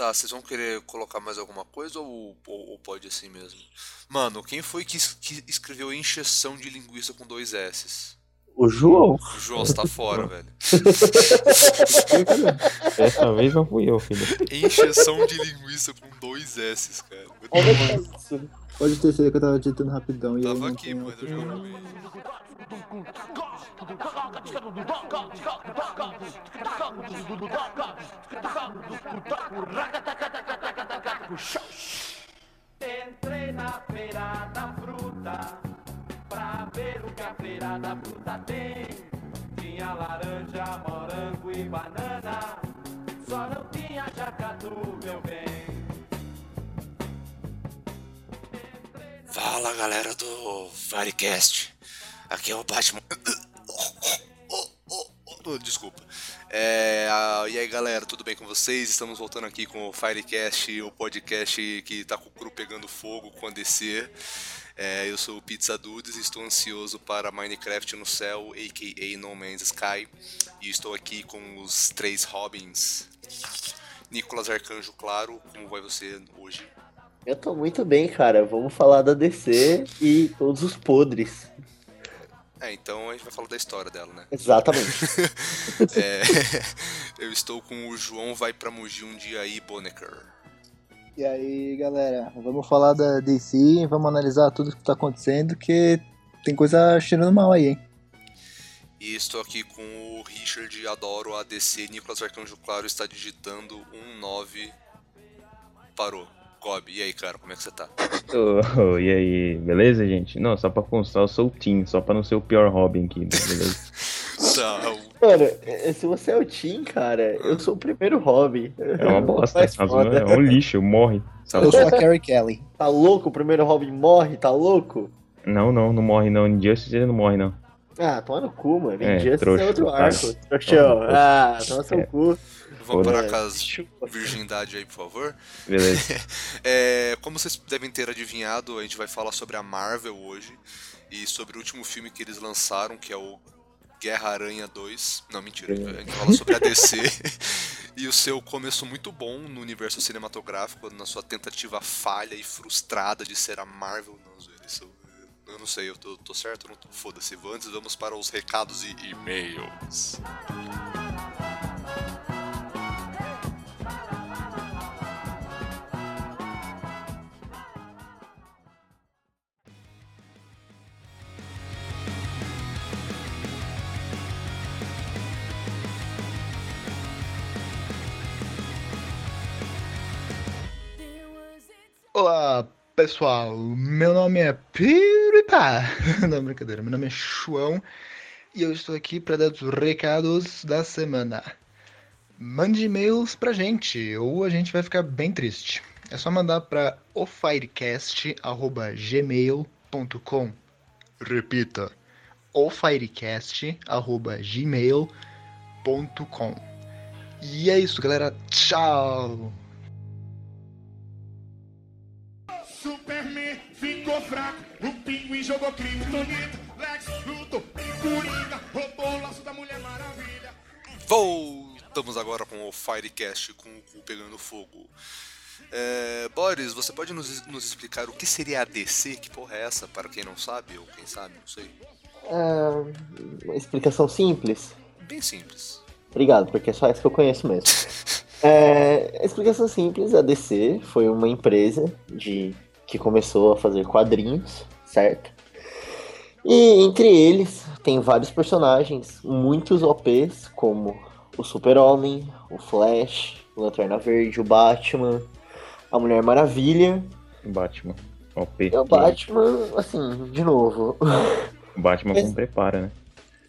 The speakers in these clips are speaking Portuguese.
Tá, vocês vão querer colocar mais alguma coisa ou, ou, ou pode assim mesmo? Mano, quem foi que, que escreveu encheção de linguiça com dois S? O João. O João, você tá fora, velho. Dessa vez não fui eu, filho. Encheção de linguiça com dois S, cara. Olha que isso. Pode ter sido que eu tava digitando rapidão e eu Tava não aqui, mano. Eu bem. Entrei na feira da fruta pra ver o que a feira da fruta tem. Tinha laranja, morango e banana, só não tinha jacatu, meu bem. Fala galera do Firecast. Aqui é o Batman. Desculpa. É, e aí galera, tudo bem com vocês? Estamos voltando aqui com o Firecast, o podcast que tá com o cru pegando fogo com a DC. É, eu sou o Pizza Dudes e estou ansioso para Minecraft no céu, a.k.a. No Man's Sky. E estou aqui com os três Robins. Nicolas Arcanjo, claro, como vai você hoje? Eu tô muito bem, cara. Vamos falar da DC e todos os podres. É, então a gente vai falar da história dela, né? Exatamente. É, eu estou com o João Vai Pra Mogi um dia aí, Bonecker. E aí, galera, vamos falar da DC, vamos analisar tudo que tá acontecendo, que tem coisa cheirando mal aí, hein? E estou aqui com o Richard, adoro a DC, Nicolas Arcanjo Claro está digitando 19. Parou. Gob, e aí, cara, como é que você tá? Ô, e aí, beleza, gente? Não, só pra constar, eu sou o Tim, só pra não ser o pior Robin aqui, né? beleza? Tá, Mano, eh, se você é o Tim, cara, eu sou o primeiro Robin. É uma bosta, é um lixo, morre. sabe? Eu sou a Carrie Kelly. Tá louco? O primeiro Robin morre? Tá louco? Não, não, não morre não. Injustice ele não morre não. Ah, toma no cu, mano. É, Injustice trouxa, é outro otário. arco. Trouxão. Ah, toma seu É. cu. vamos Foda. parar com as Chupa. virgindade aí, por favor. Beleza. É, como vocês devem ter adivinhado, a gente vai falar sobre a Marvel hoje e sobre o último filme que eles lançaram, que é o Guerra Aranha 2. Não, mentira, a gente fala sobre a DC e o seu começo muito bom no universo cinematográfico, na sua tentativa falha e frustrada de ser a Marvel. Não, isso, eu não sei, eu tô, tô certo não tô? Foda-se. Antes vamos para os recados e e-mails. Olá, pessoal. Meu nome é Piripa. Não, brincadeira. Meu nome é João e eu estou aqui para dar os recados da semana. Mande e-mails pra gente ou a gente vai ficar bem triste. É só mandar para ofirecast@gmail.com. Repita. ofirecast@gmail.com. E é isso, galera. Tchau. Ficou fraco, o pinguim jogou kryptonita, Lex lutou, Coringa roubou o laço da Mulher Maravilha. Voltamos agora com o Firecast com o cu pegando fogo. É, Boris, você pode nos, nos explicar o que seria a DC? Que porra é essa? Para quem não sabe, ou quem sabe, não sei. Ah, uma explicação simples. Bem simples. Obrigado, porque é só essa que eu conheço mesmo. É, a explicação simples, a DC foi uma empresa de que começou a fazer quadrinhos, certo? E entre eles tem vários personagens, muitos OPs, como o Super-Homem, o Flash, o Lanterna Verde, o Batman, a Mulher Maravilha. Batman. OP. E o Batman, assim, de novo. O Batman Mas- com prepara, né?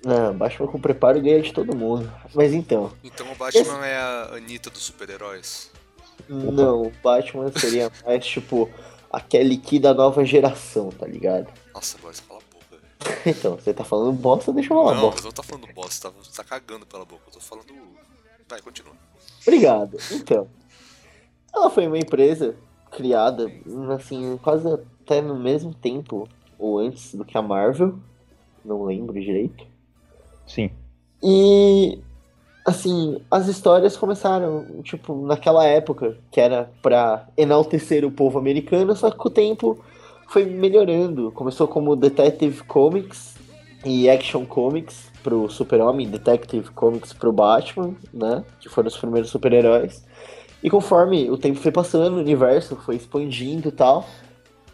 Não, Batman com preparo ganha de todo mundo. Mas então, Então o Batman é a Anitta dos super-heróis. Não, o Batman seria mais tipo a Kelly Key da nova geração, tá ligado? Nossa, Boris, cala a boca, velho. Então, você tá falando bosta, deixa eu falar Não, bosta. mas não tá falando bosta, tá, você tá cagando pela boca. Eu tô falando. Vai, continua. Obrigado. Então, ela foi uma empresa criada, assim, quase até no mesmo tempo ou antes do que a Marvel, não lembro direito. Sim. E assim, as histórias começaram, tipo, naquela época, que era pra enaltecer o povo americano, só que o tempo foi melhorando. Começou como Detective Comics e Action Comics pro Super-Homem, Detective Comics pro Batman, né? Que foram os primeiros super-heróis. E conforme o tempo foi passando, o universo foi expandindo e tal.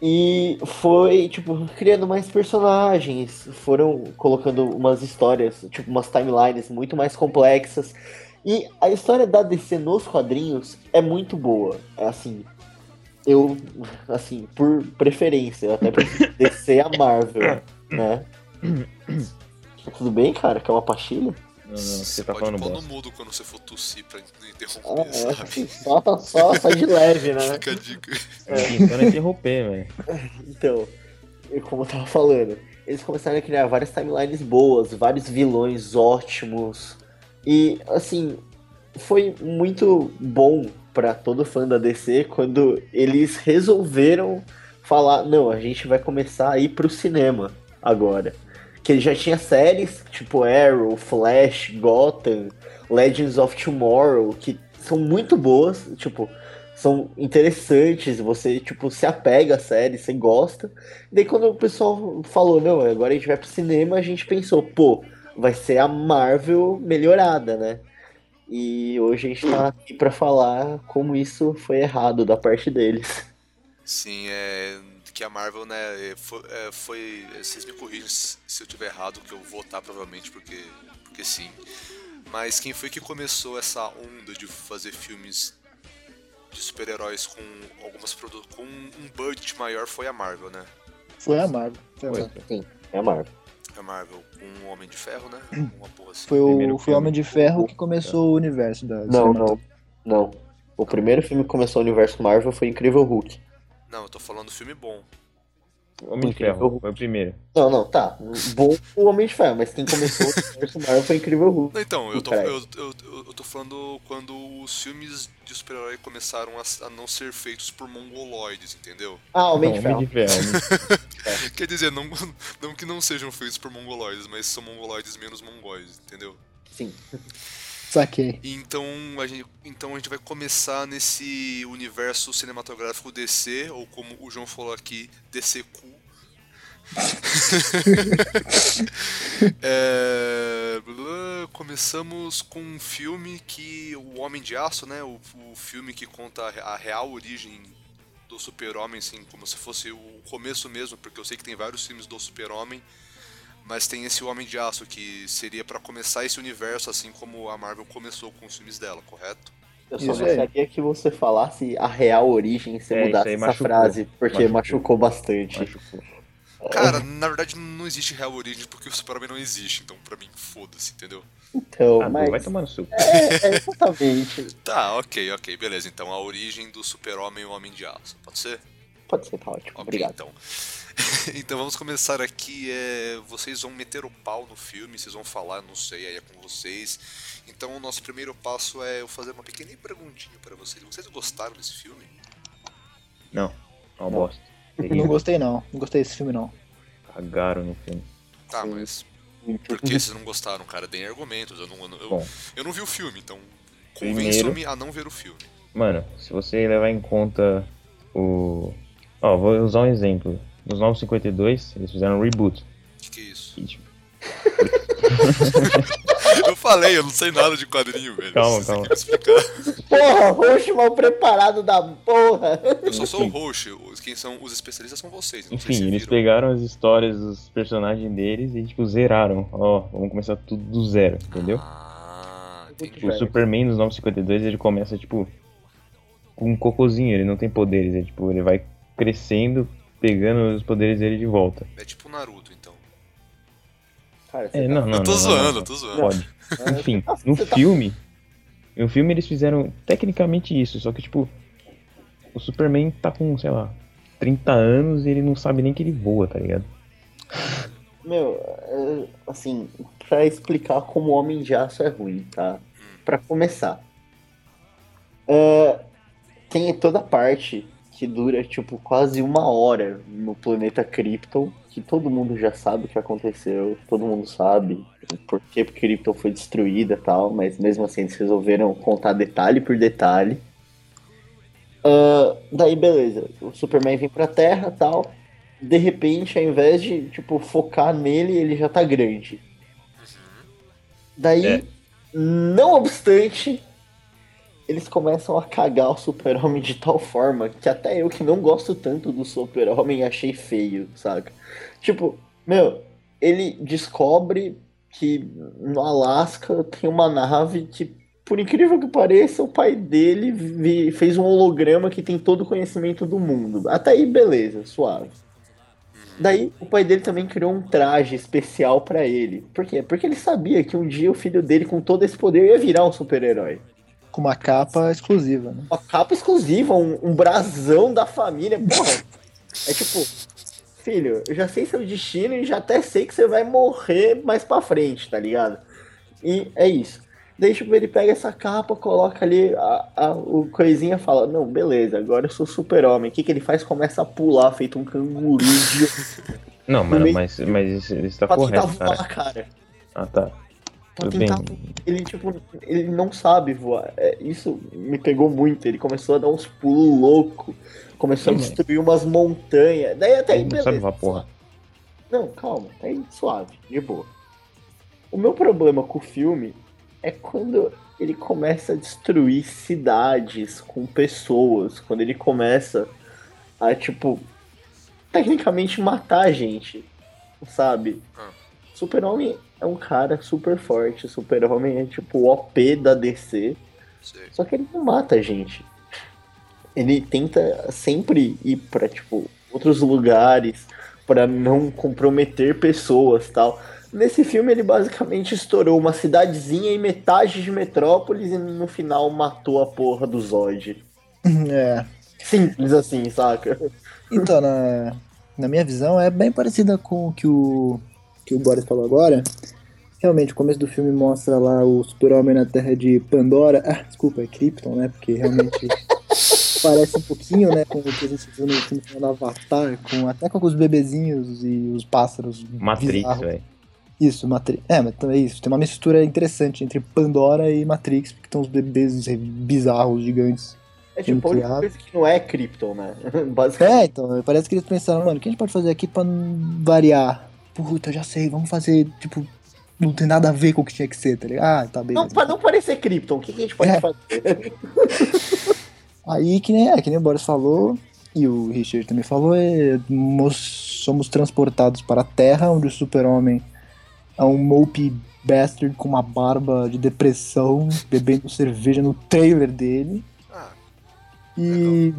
E foi, tipo, criando mais personagens, foram colocando umas histórias, tipo, umas timelines muito mais complexas. E a história da DC nos quadrinhos é muito boa. É assim, eu, assim, por preferência, eu até prefiro DC a Marvel, né? Tudo bem, cara? Quer uma pastilha? Não, não, você Você tá pode falando pôr no mudo quando você for tossir pra não Ah, interromper, sabe? é, só, só, só de leve, né? Fica a dica. Tentando interromper, velho. Então, como eu tava falando, eles começaram a criar várias timelines boas, vários vilões ótimos. E, assim, foi muito bom pra todo fã da DC quando eles resolveram falar: não, a gente vai começar a ir pro cinema agora. Que ele já tinha séries tipo Arrow, Flash, Gotham, Legends of Tomorrow, que são muito boas, tipo, são interessantes, você, tipo, se apega à série, você gosta. E daí quando o pessoal falou, não, agora a gente vai pro cinema, a gente pensou, pô, vai ser a Marvel melhorada, né? E hoje a gente tá aqui pra falar como isso foi errado da parte deles. Sim, é. Que a Marvel, né, foi, é, foi- Vocês me corrigem se se eu tiver errado, que eu vou votar provavelmente, porque, porque sim. Mas quem foi que começou essa onda de fazer filmes de super-heróis com algumas produ com um budget maior foi a Marvel, né? Foi a Marvel. Foi, a Foi. Marvel. Sim, é a Marvel. A Marvel com o Homem de Ferro, né? Uma porra assim. Foi o, foi o. Homem de Ferro que começou o universo da Não, não, não. O primeiro filme que começou o universo Marvel foi Incrível Hulk. Não, eu tô falando filme bom. Homem de Ferro, foi o primeiro. Não, não, tá. Bom o Homem de Ferro, mas quem começou o universo Marvel foi Incrível Hulk. Não, Então, eu tô, eu, eu, eu- tô falando quando os filmes de super-herói começaram a, a não ser feitos por mongoloides, entendeu? Ah, Homem de Não, de Ferro. Homem de Ferro. Quer dizer, não, não que não sejam feitos por mongoloides, mas são mongoloides menos mongóis, entendeu? Sim. Saquei. Então a, gente, então a gente vai começar nesse universo cinematográfico DC, ou como o João falou aqui, DCQ. É, começamos com um filme que o Homem de Aço, né? O, o filme que conta a real origem do Super-Homem, assim, como se fosse o começo mesmo, porque eu sei que tem vários filmes do Super-Homem, mas tem esse Homem de Aço que seria pra começar esse universo, assim como a Marvel começou com os filmes dela, correto? Eu só Isso aí. gostaria que você falasse a real origem e você É, mudasse essa machucou. frase, porque machucou, Machucou. bastante. Machucou. Cara, na verdade não existe real origem porque o Super-Homem não existe, então pra mim, foda-se, entendeu? Então, Ah, mas. vai tomar no seu. É, é, exatamente. Tá, ok, ok, beleza. Então a origem do Super-Homem e o Homem de Aço, pode ser? Pode ser, tá ótimo. Ok, Obrigado. então. então vamos começar aqui. É, vocês vão meter o pau no filme, vocês vão falar, não sei, aí é com vocês. Então o nosso primeiro passo é eu fazer uma pequena perguntinha pra vocês. Vocês gostaram desse filme? Não, é uma bosta. Não gostei não. Não gostei desse filme não. Cagaram no filme. Tá, mas por que vocês não gostaram, cara? Deem argumentos. Eu não, eu, Bom. eu não vi o filme, então Primeiro- convençam-me a não ver o filme. Mano, se você levar em conta o. Ó, vou usar um exemplo. Nos 952, eles fizeram um reboot. O que, que é isso? E, tipo, Eu falei, eu não sei nada de quadrinho, velho. Calma, calma. Porra, roxo mal preparado da porra. Eu só sou o os- quem são os especialistas são vocês. Não sei enfim, se eles viram. pegaram as histórias dos personagens deles e, tipo, zeraram. Ó, vamos começar tudo do zero, entendeu? Ah, entendi. Tipo, o Superman nos 952 ele começa, tipo, com um cocôzinho, ele não tem poderes, é, tipo, ele vai crescendo, pegando os poderes dele de volta. É tipo o Naruto, então. Cara, você É, não, não, eu tô não, zoando, não, eu tô zoando. Pode. tá- Enfim, no tá- filme, no filme eles fizeram tecnicamente isso, só que, tipo, o Superman tá com, sei lá, 30 anos e ele não sabe nem que ele voa, tá ligado? Meu, é, assim, pra explicar como o Homem de Aço é ruim, tá? Pra começar, é, tem toda a parte que dura, tipo, quase uma hora no planeta Krypton, que todo mundo já sabe o que aconteceu, todo mundo sabe por que Krypton foi destruída e tal, mas mesmo assim eles resolveram contar detalhe por detalhe. Ah, daí, beleza, o Superman vem pra Terra e tal, de repente, ao invés de, tipo, focar nele, ele já tá grande. Daí, É. não obstante, eles começam a cagar o super-homem de tal forma que até eu que não gosto tanto do super-homem achei feio, saca? Tipo, meu, ele descobre que no Alasca tem uma nave que, por incrível que pareça, o pai dele fez um holograma que tem todo o conhecimento do mundo. Até aí, beleza, suave. Daí, o pai dele também criou um traje especial pra ele. Por quê? Porque ele sabia que um dia o filho dele, com todo esse poder, ia virar um super-herói. Com uma capa exclusiva, né? Uma capa exclusiva, um, um brasão da família. Porra, é tipo, filho, eu já sei seu destino e já até sei que você vai morrer mais pra frente, tá ligado? E é isso. Daí, tipo, ele pega essa capa, coloca ali a, a, o coisinha e fala, não, beleza, agora eu sou super-homem. O que, que ele faz? Começa a pular, feito um canguru de Não, No mano, mas, mas isso, isso tá correto, voar, cara. cara. Ah, tá. Pra Tudo bem. ele, tipo, ele não sabe voar. É, isso me pegou muito. Ele começou a dar uns pulos loucos. Começou a destruir umas montanhas. Daí até aí, Ele não beleza. sabe voar, porra. Não, calma. Tá aí suave, de boa. O meu problema com o filme é quando ele começa a destruir cidades com pessoas. Quando ele começa a, tipo, tecnicamente matar a gente. Sabe? Ah. Super-Homem é um cara super forte. Super-Homem é, tipo, o OP da DC. Sei. Só que ele não mata a gente. Ele tenta sempre ir pra, tipo, outros lugares pra não comprometer pessoas tal. Nesse filme ele basicamente estourou uma cidadezinha e metade de Metrópolis e no final matou a porra do Zod. É. Simples assim, saca? Então, na, na minha visão, é bem parecida com o que o, que o Boris falou agora. Realmente, o começo do filme mostra lá o super-homem na terra de Pandora. Ah, desculpa, é Krypton, né? Porque realmente parece um pouquinho, né? Com o que a gente viu no filme do Avatar, com, até com os bebezinhos e os pássaros. Matrix, bizarros. velho. Isso, Matrix. É, mas também é isso. Tem uma mistura interessante entre Pandora e Matrix, porque tem uns bebês bizarros, gigantes. É tipo a única coisa que não é Krypton, né? Basicamente. É, então, parece que eles pensaram, mano, o que a gente pode fazer aqui pra não variar? Puta, eu já sei, vamos fazer, tipo, não tem nada a ver com o que tinha que ser, tá ligado? Ah, tá bem. Não, pra não parecer Krypton, o que, que a gente pode É. fazer? Aí, que nem, é, que nem o Boris falou, e o Richard também falou, é, nós somos transportados para a Terra, onde o super-homem é um mopey bastard com uma barba de depressão, bebendo cerveja no trailer dele. Ah, E.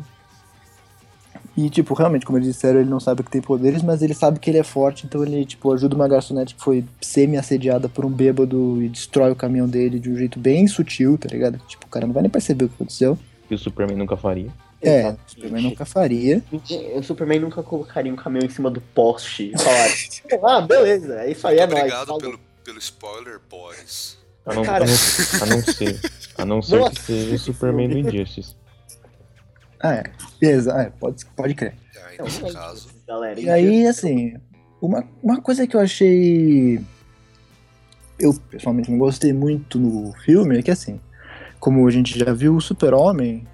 E, tipo, realmente, como eles disseram, ele não sabe que tem poderes, mas ele sabe que ele é forte, então ele, tipo, ajuda uma garçonete que foi semi-assediada por um bêbado e destrói o caminhão dele de um jeito bem sutil, tá ligado? Tipo, o cara não vai nem perceber o que aconteceu. Que o Superman nunca faria. É, Exatamente. o Superman nunca faria. O Superman nunca colocaria um caminhão em cima do poste e falaria, ah, beleza, é isso aí, é nóis. obrigado falou." pelo, pelo spoiler, Boris. A não, Cara. a não, a não ser. A não ser Nossa, que seja o Superman do. Injustice. Ah, é. Beleza, é, pode, pode crer. E aí, Não, nesse não é caso, galera. E aí, assim, uma, uma coisa que eu achei. Eu pessoalmente não gostei muito no filme é que, assim, como a gente já viu, o Super-Homem.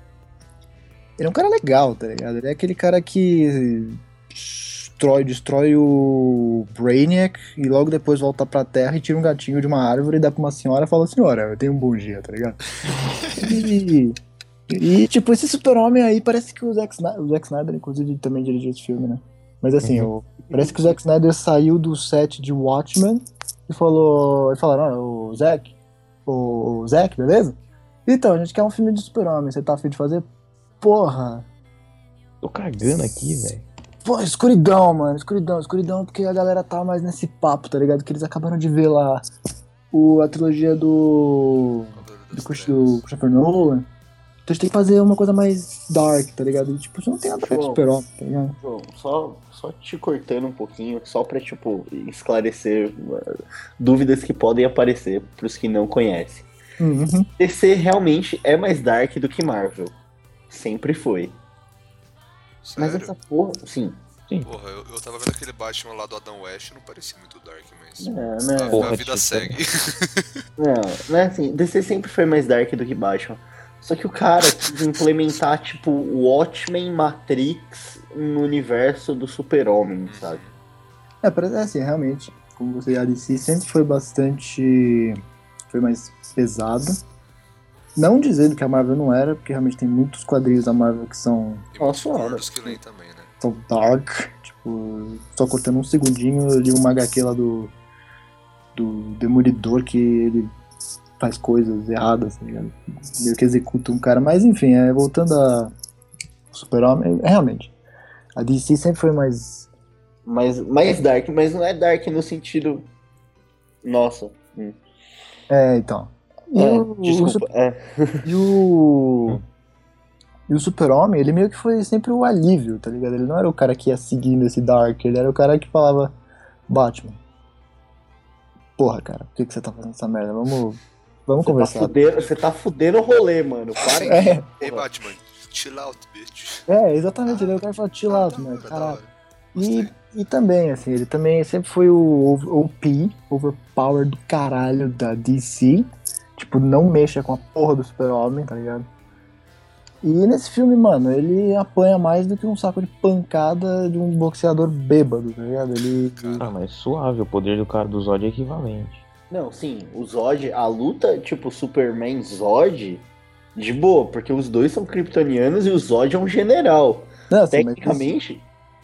Ele é um cara legal, tá ligado? Ele é aquele cara que destrói, destrói o Brainiac e logo depois volta pra terra e tira um gatinho de uma árvore e dá pra uma senhora e fala: Senhora, eu tenho um bom dia, tá ligado? E, e, tipo, esse super-homem aí parece que o Zack Snyder, o Zack Snyder, inclusive, também dirigiu esse filme, né? Mas assim, o- parece que o Zack Snyder saiu do set de Watchmen e falou. E falaram, ó, o Zack, o, o Zack, beleza? Então, a gente quer um filme de super-homem, você tá afim de fazer? Porra! Tô cagando aqui, velho. Pô, escuridão, mano, escuridão, escuridão, porque a galera tá mais nesse papo, tá ligado? Que eles acabaram de ver lá o, a trilogia do. Do, do Christopher Nolan. Então a gente tem que fazer uma coisa mais dark, tá ligado? E, tipo, isso não tem nada a ver com João. super-homem, tá ligado? João, só, só te cortando um pouquinho, só pra, tipo, esclarecer uh, dúvidas que podem aparecer pros que não conhecem. Uhum. DC realmente é mais dark do que Marvel. Sempre foi. Mas Sério? essa porra, sim. Porra, eu, eu tava vendo aquele Batman lá do Adam West, não parecia muito dark, mas. Não, a, não, a Porra, vida tipo, segue. não, não é assim. DC sempre foi mais dark do que Batman. Só que o cara quis implementar, tipo, Watchmen Matrix no universo do Super-Homem, sabe? É, parece é assim, realmente, como você já disse, sempre foi bastante. Foi mais pesada. Não dizendo que a Marvel não era, porque realmente tem muitos quadrinhos da Marvel que são, Nossa, olha. que leem também, né? são dark. Tipo, só cortando um segundinho, eu li uma HQ lá do. Do Demolidor que ele faz coisas erradas, tá ligado? Meio que executa um cara. Mas enfim, é, voltando a. Super-Homem, é, realmente. A DC sempre foi mais. Mas mais dark, mas não é dark no sentido. Nossa. hum. É, então. E É, o- o desculpa. É. E o. E o Super-Homem, ele meio que foi sempre o alívio, tá ligado? Ele não era o cara que ia seguindo esse Dark, ele era o cara que falava: Batman. Porra, cara, por que, que você tá fazendo essa merda? Vamos. Vamos Você tá, conversar. fudendo, você tá fudendo o rolê, mano. Para É, Ei. Batman, chill out, bitch. é, exatamente, ele é o cara fala chill out, Da mano. da Caralho. E, e também, assim, ele também sempre foi o over- OP, overpower do caralho da DC. Tipo, não mexa com a porra do super-homem, tá ligado? E nesse filme, mano, ele apanha mais do que um saco de pancada de um boxeador bêbado, tá ligado? Ele. Ah, mas suave, o poder do cara do Zod é equivalente. Não, sim, o Zod, a luta, tipo, Superman Zod, de boa, porque os dois são kryptonianos e o Zod é um general. Não, assim, mas- Tecnicamente,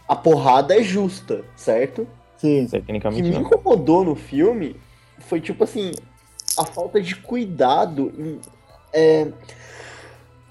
a porrada é justa, certo? Sim, sim. O que Tecnicamente me não. incomodou no filme foi, tipo assim, a falta de cuidado em. é,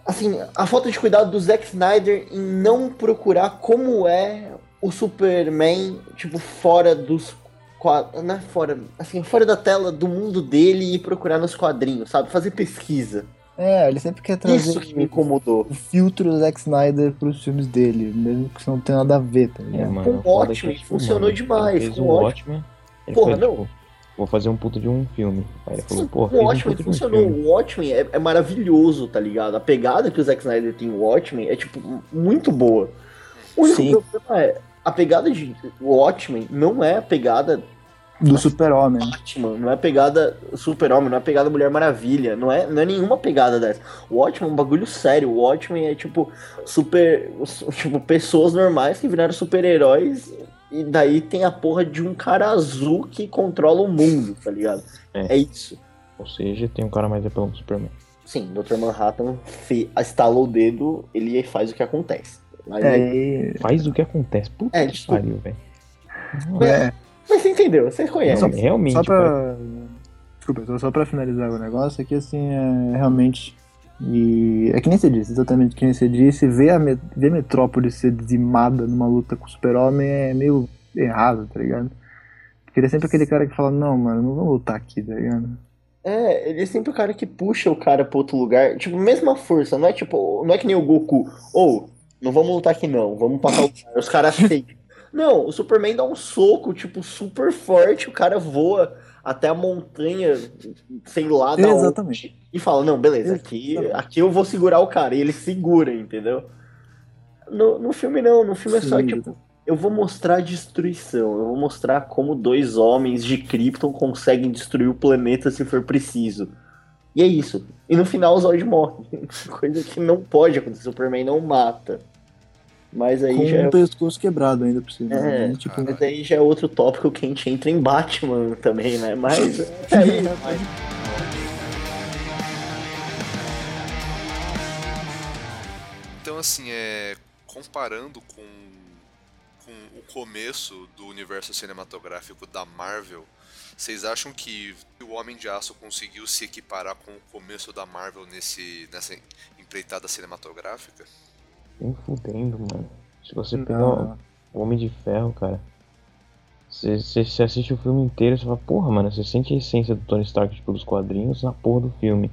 assim, a falta de cuidado do Zack Snyder em não procurar como é o Superman, tipo, fora dos quadros. Não é fora. Assim, fora da tela do mundo dele e procurar nos quadrinhos, sabe? Fazer pesquisa. É, ele sempre quer trazer Isso que me incomodou. o filtro do Zack Snyder pros filmes dele, mesmo que isso não tenha nada a ver, tá É, ligado? mano, Com o foda é funcionou mano, demais, Ele fez com um Watchmen. Watchmen. Ele Porra, foi, não. tipo, vou fazer um puto de um filme. Aí ele falou, pô, o um Watchmen um funcionou. filme. O Watchmen é, é maravilhoso, tá ligado? A pegada que o Zack Snyder tem no Watchmen é, tipo, muito boa. O único Sim. problema é, a pegada de Watchmen não é a pegada Do super-homem. Batman, não é a pegada Super-Homem, não é pegada Mulher Maravilha, não é, não é nenhuma pegada dessa. O Watchmen é um bagulho sério. O Watchmen é, tipo, super... Tipo, pessoas normais que viraram super-heróis e daí tem a porra de um cara azul que controla o mundo, tá ligado? É. é isso. Ou seja, tem um cara mais apelão que o Superman. Sim, Dr. Manhattan fe... estalou o dedo, ele faz o que acontece. Aí- É, e- Faz o que acontece. Puta É, que pariu, velho. é, Mas você entendeu, você conhece. Só- Realmente, Só pra. Desculpa, só- só pra finalizar o negócio, é que assim, é realmente. E é que nem você disse, exatamente que nem você disse, ver a, Me- ver Metrópolis ser dizimada numa luta com o Super-Homem é meio errado, tá ligado? Porque ele é sempre aquele cara que fala, não, mano, não vamos lutar aqui, tá ligado? É, ele é sempre o cara que puxa o cara pra outro lugar. Tipo, mesma força, não é tipo, não é que nem o Goku. Ou, não vamos lutar aqui não, vamos pra tal lugar. Os caras aceitam. Não, o Superman dá um soco, tipo, super forte, o cara voa até a montanha, sei lá, da Exatamente. onde, e fala, não, beleza, aqui, aqui eu vou segurar o cara. E ele segura, entendeu? No, no filme não, no filme é só, Sim, tipo, eu vou mostrar a destruição, eu vou mostrar como dois homens de Krypton conseguem destruir o planeta se for preciso. E é isso. E no final o Zod morre. Coisa que não pode acontecer, o Superman não mata. Mas aí Com já é o pescoço quebrado ainda por cima. É, né? Tipo, mas aí já é outro tópico que a gente entra em Batman também, né? Mas é aí, mas- Então, assim, é, comparando com, com o começo do universo cinematográfico da Marvel, vocês acham que o Homem de Aço conseguiu se equiparar com o começo da Marvel nesse, nessa empreitada cinematográfica? Nem fudendo, mano. Se você Não. pegar o Homem de Ferro, cara. Você, assiste o filme inteiro e você fala, porra, mano, você sente a essência do Tony Stark tipo, dos quadrinhos na porra do filme.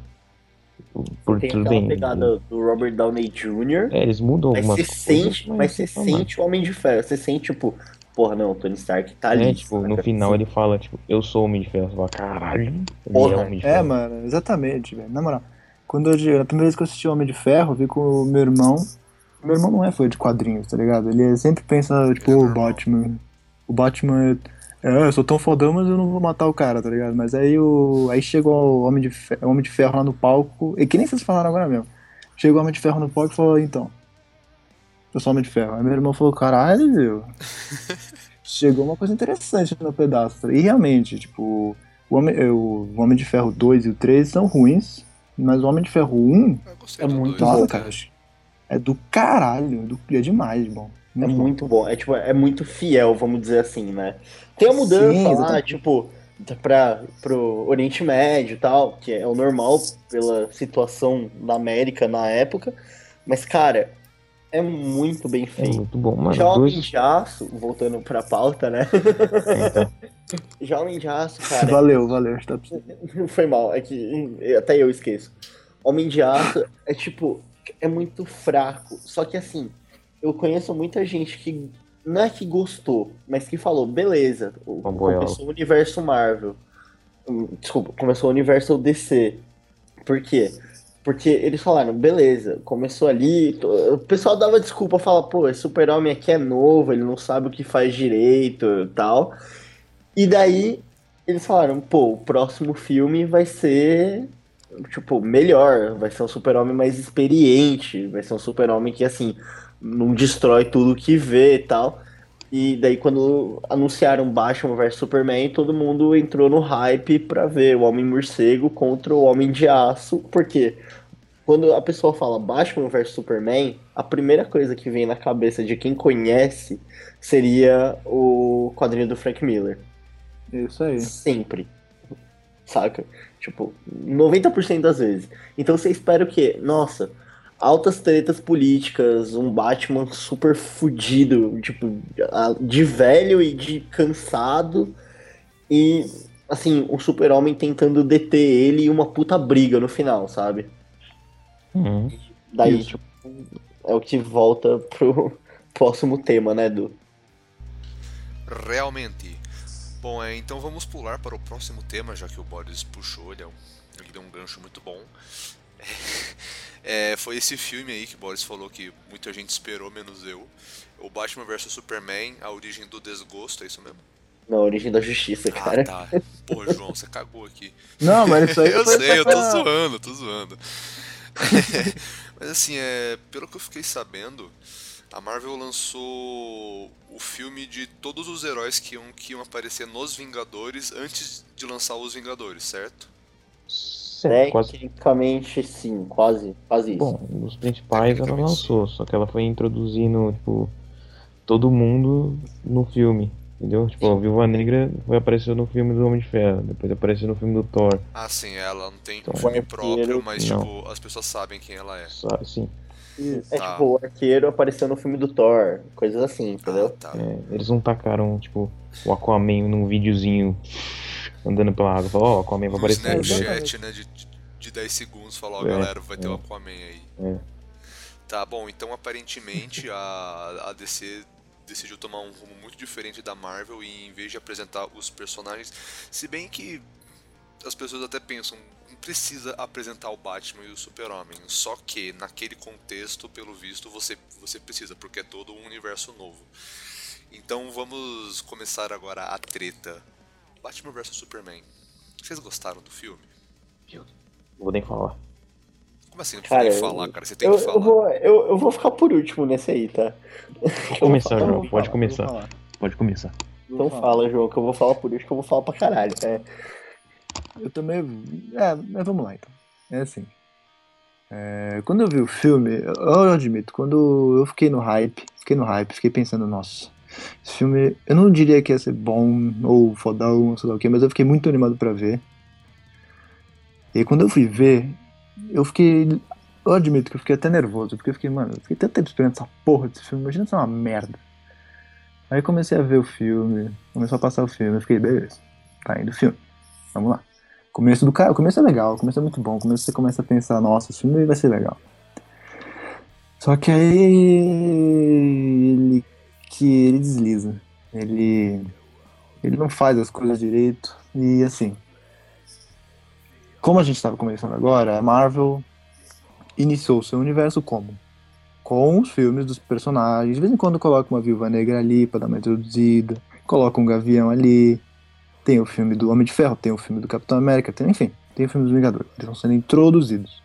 Tipo, Por tem tudo aquela bem. pegada do Robert Downey Jr. É, eles mudam Mas algumas coisas. sente, mas você tá, sente o Homem de Ferro. Você sente, tipo, porra, não, o Tony Stark tá ali. É, tipo, no final ele fala, tipo, eu sou o Homem de Ferro. Você fala, caralho, ele Porra, é o Homem de É, mano, exatamente, velho. Na moral, quando eu, a primeira vez que eu assisti o Homem de Ferro, eu vi com o meu irmão Meu irmão não é fã de quadrinhos, tá ligado? Ele sempre pensa, tipo, É o. Batman. O Batman é. é, eu sou tão fodão, mas eu não vou matar o cara, tá ligado? Mas aí o. Aí chega o Homem de Ferro, o Homem de Ferro lá no palco. E que nem vocês falaram agora mesmo. Chegou o Homem de Ferro no palco e falou, então. Eu sou Homem de Ferro. Aí meu irmão falou, caralho, viu? Chegou uma coisa interessante no pedaço. E realmente, tipo, o Homem, o Homem de Ferro 2 e o 3 são ruins, mas o Homem de Ferro 1 Eu gostei É muito bom, nossa, até. É do caralho, do, é demais, bom. É bom. muito bom. É, tipo, é muito fiel, vamos dizer assim, né? Tem a mudança Sim, lá, tipo, pra, pro Oriente Médio e tal, que é o normal pela situação da América na época. Mas, cara, é muito bem É feito. muito bom, mano. Já Homem Dois. de Aço, voltando pra pauta, né? Então, Já Homem de Aço, cara, Valeu, valeu. Tá precisando. foi mal, é que hum, até eu esqueço. Homem de Aço é tipo, é muito fraco. Só que assim, eu conheço muita gente que não é que gostou, mas que falou, beleza, começou o universo Marvel. Hum, Desculpa, começou o universo DC. Por quê? Porque eles falaram, beleza, começou ali, o pessoal dava desculpa, fala, pô, esse super-homem aqui é novo, ele não sabe o que faz direito e tal. E daí eles falaram, pô, o próximo filme vai ser, tipo, melhor, vai ser um super-homem mais experiente, vai ser um super-homem que, assim, não destrói tudo que vê e tal. E daí quando anunciaram Batman vs Superman, todo mundo entrou no hype pra ver o Homem-Morcego contra o Homem de Aço, porque quando a pessoa fala Batman vs Superman, a primeira coisa que vem na cabeça de quem conhece seria o quadrinho do Frank Miller. Isso aí. Sempre. Saca? Tipo, 90% das vezes. Então você espera o quê? Nossa, altas tretas políticas, um Batman super fudido, tipo, de velho e de cansado. E, assim, o super-homem tentando deter ele e uma puta briga no final, sabe? uhum. Daí, Isso. tipo, é o que volta pro próximo tema, né, Du? Realmente. Bom, é, então vamos pular para o próximo tema, já que o Boris puxou, ele, é um, ele deu um gancho muito bom. É, foi esse filme aí que o Boris falou que muita gente esperou, menos eu. O Batman vs Superman, A Origem do Desgosto, é isso mesmo? Na origem da justiça, cara. Ah, tá. Porra, João, você cagou aqui. Não, mas isso aí eu foi sei, eu tô pra- zoando, tô zoando. Mas assim, é, pelo que eu fiquei sabendo, a Marvel lançou o filme de todos os heróis que iam, que iam aparecer nos Vingadores antes de lançar os Vingadores, certo? Certo, quase. Tecnicamente, sim, quase, quase isso. Bom, os principais ela Tecnicamente, lançou, só que ela foi introduzindo, tipo, todo mundo no filme. Entendeu? Tipo, a Viúva Negra foi aparecer no filme do Homem de Ferro, depois apareceu no filme do Thor. Ah, sim, ela não tem Então, um filme próprio, mas Não. tipo, as pessoas sabem quem ela é. Sabe, sim. É Tá. tipo, o arqueiro apareceu no filme do Thor, coisas assim, Ah, entendeu? tá. É, eles não tacaram, tipo, o Aquaman num videozinho andando pela água. Falou, ó, o Aquaman vai No aparecer. aí, Snapchat, né, de, de- de 10 segundos, falou, ó, É, galera, vai ter o é. Aquaman aí. É. Tá bom, então aparentemente a, a DC decidiu tomar um rumo muito diferente da Marvel e em vez de apresentar os personagens, se bem que as pessoas até pensam, precisa apresentar o Batman e o Super-Homem, só que naquele contexto, pelo visto, você, você precisa, porque é todo um universo novo. Então vamos começar agora a treta. Batman vs Superman. Vocês gostaram do filme? Não vou nem falar. Como assim? Não Cara, precisa nem eu- falar, cara. Você tem Eu, que eu falar. vou, eu, eu vou ficar por último nesse aí, tá? Pode começar, Eu João. Pode eu começar. Pode começar. Então fala, João, que eu vou falar por último, que eu vou falar pra caralho. É, Eu também. É, vamos lá então. É assim. É, quando eu vi o filme, eu, eu admito, quando eu fiquei no hype, fiquei no hype, fiquei pensando, nossa, esse filme, eu não diria que ia ser bom ou fodão, sei lá o que, mas eu fiquei muito animado pra ver. E quando eu fui ver, eu fiquei. Eu admito que eu fiquei até nervoso, porque eu fiquei, mano, eu fiquei tanto tempo esperando essa porra desse filme, imagina se é uma merda. Aí comecei a ver o filme, começou a passar o filme, eu fiquei, beleza, tá indo o filme, vamos lá. Começo do cara, o começo é legal, o começo é muito bom, o começo você começa a pensar, nossa, esse filme vai ser legal. Só que aí ele que ele desliza. Ele ele não faz as coisas direito e assim. Como a gente estava começando agora, a Marvel iniciou seu universo como com os filmes dos personagens. De vez em quando coloca uma viúva negra ali pra dar uma introduzida, coloca um gavião ali. Tem o filme do Homem de Ferro, tem o filme do Capitão América, tem, enfim, tem o filme dos Vingadores. Eles estão sendo introduzidos.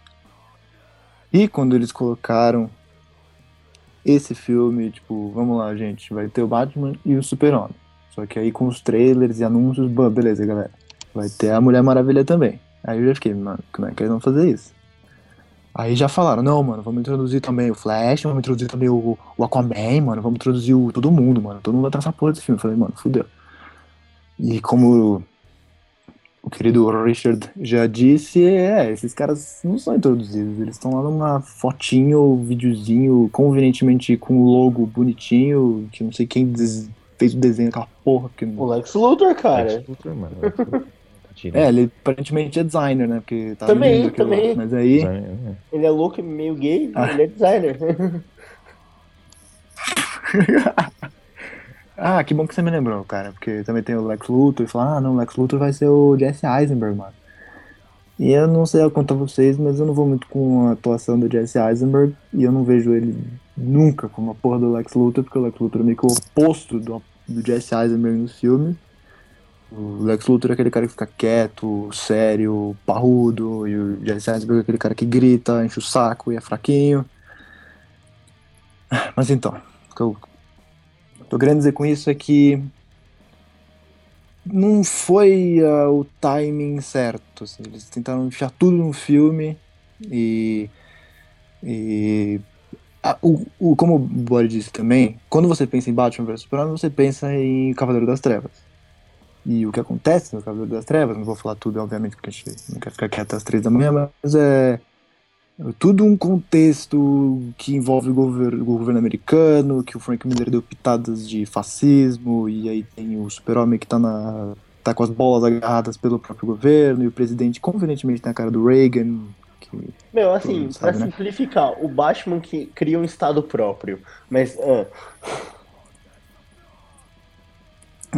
E quando eles colocaram esse filme, tipo, vamos lá, gente, vai ter o Batman e o Super-Homem. Só que aí com os trailers e anúncios, bom, beleza, galera. Vai ter a Mulher Maravilha também. Aí eu já fiquei, mano, como é que eles vão fazer isso? Aí já falaram, não, mano, vamos introduzir também o Flash, vamos introduzir também o, o Aquaman, mano, vamos introduzir o, todo mundo, mano. Todo mundo vai traçar porra desse filme. Eu falei, mano, fudeu. E como o querido Richard já disse, é, esses caras não são introduzidos, eles estão lá numa fotinho, videozinho, convenientemente com o logo bonitinho, que não sei quem des- fez o desenho daquela porra. Que... O Lex Luthor, cara. Lex Luthor, mano. Lex Luthor. Tira. É, ele aparentemente é designer, né? Porque tá Também, aquilo lá. também. Mas aí. É. Ele é louco e meio gay, Ah. ele é designer. Ah, que bom que você me lembrou, cara. Porque também tem o Lex Luthor e fala, ah, não, o Lex Luthor vai ser o Jesse Eisenberg, mano. E eu não sei a vocês, mas eu não vou muito com a atuação do Jesse Eisenberg e eu não vejo ele nunca como a porra do Lex Luthor, porque o Lex Luthor é meio que o oposto do, do Jesse Eisenberg no filme. O Lex Luthor é aquele cara que fica quieto, sério, parrudo, e o Jesse Eisenberg é aquele cara que grita, enche o saco e é fraquinho. Mas então, o que eu tô querendo dizer com isso é que não foi ah, o timing certo. assim, eles tentaram enfiar tudo no filme e. e ah, o, o- como o Bori disse também, quando você pensa em Batman vs Superman, você pensa em Cavaleiro das Trevas. E o que acontece no Cavaleiro das Trevas, não vou falar tudo, obviamente, porque a gente não quer ficar quieto às três da manhã, mas é tudo um contexto que envolve o governo, o governo americano, que o Frank Miller deu pitadas de fascismo, e aí tem o super-homem que tá, na, tá com as bolas agarradas pelo próprio governo, e o presidente convenientemente tem a cara do Reagan, Meu, assim, mundo pra sabe, né? simplificar, o Batman que cria um estado próprio. Mas, ah,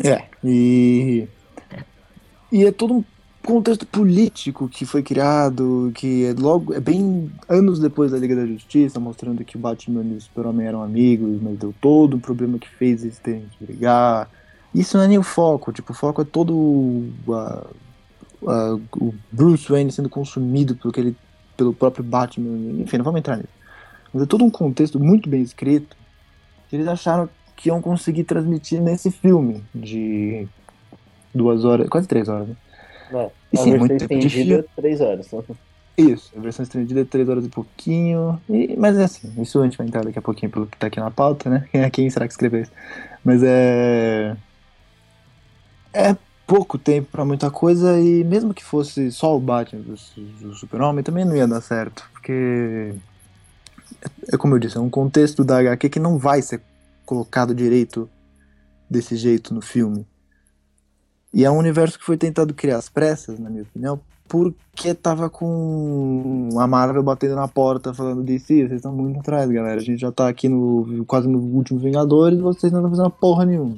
É, e. E é todo um contexto político que foi criado, que é logo. É bem anos depois da Liga da Justiça, mostrando que o Batman e o Super-Homem eram amigos, mas deu todo um problema que fez eles terem que brigar. Isso não é nem o foco, tipo, o foco é todo o- o Bruce Wayne sendo consumido pelo, aquele, pelo próprio Batman, enfim, não vamos entrar nisso. Mas é todo um contexto muito bem escrito que eles acharam que iam conseguir transmitir nesse filme de duas horas, quase três horas, né? Né, E a sim, versão muito tempo de estendida, filme. três horas. Isso, a versão estendida é três horas e pouquinho, e, mas é assim, isso a gente vai entrar daqui a pouquinho pelo que tá aqui na pauta, né? Quem será que escreveu isso? Mas é... É pouco tempo pra muita coisa e mesmo que fosse só o Batman do, do Super-Homem também não ia dar certo, porque... É, é como eu disse, é um contexto da HQ que não vai ser colocado direito desse jeito no filme. E é um universo que foi tentado criar às pressas, na minha opinião, porque tava com a Marvel batendo na porta falando DC, vocês estão muito atrás, galera. A gente já tá aqui no quase no último Vingadores e vocês não estão fazendo porra nenhuma.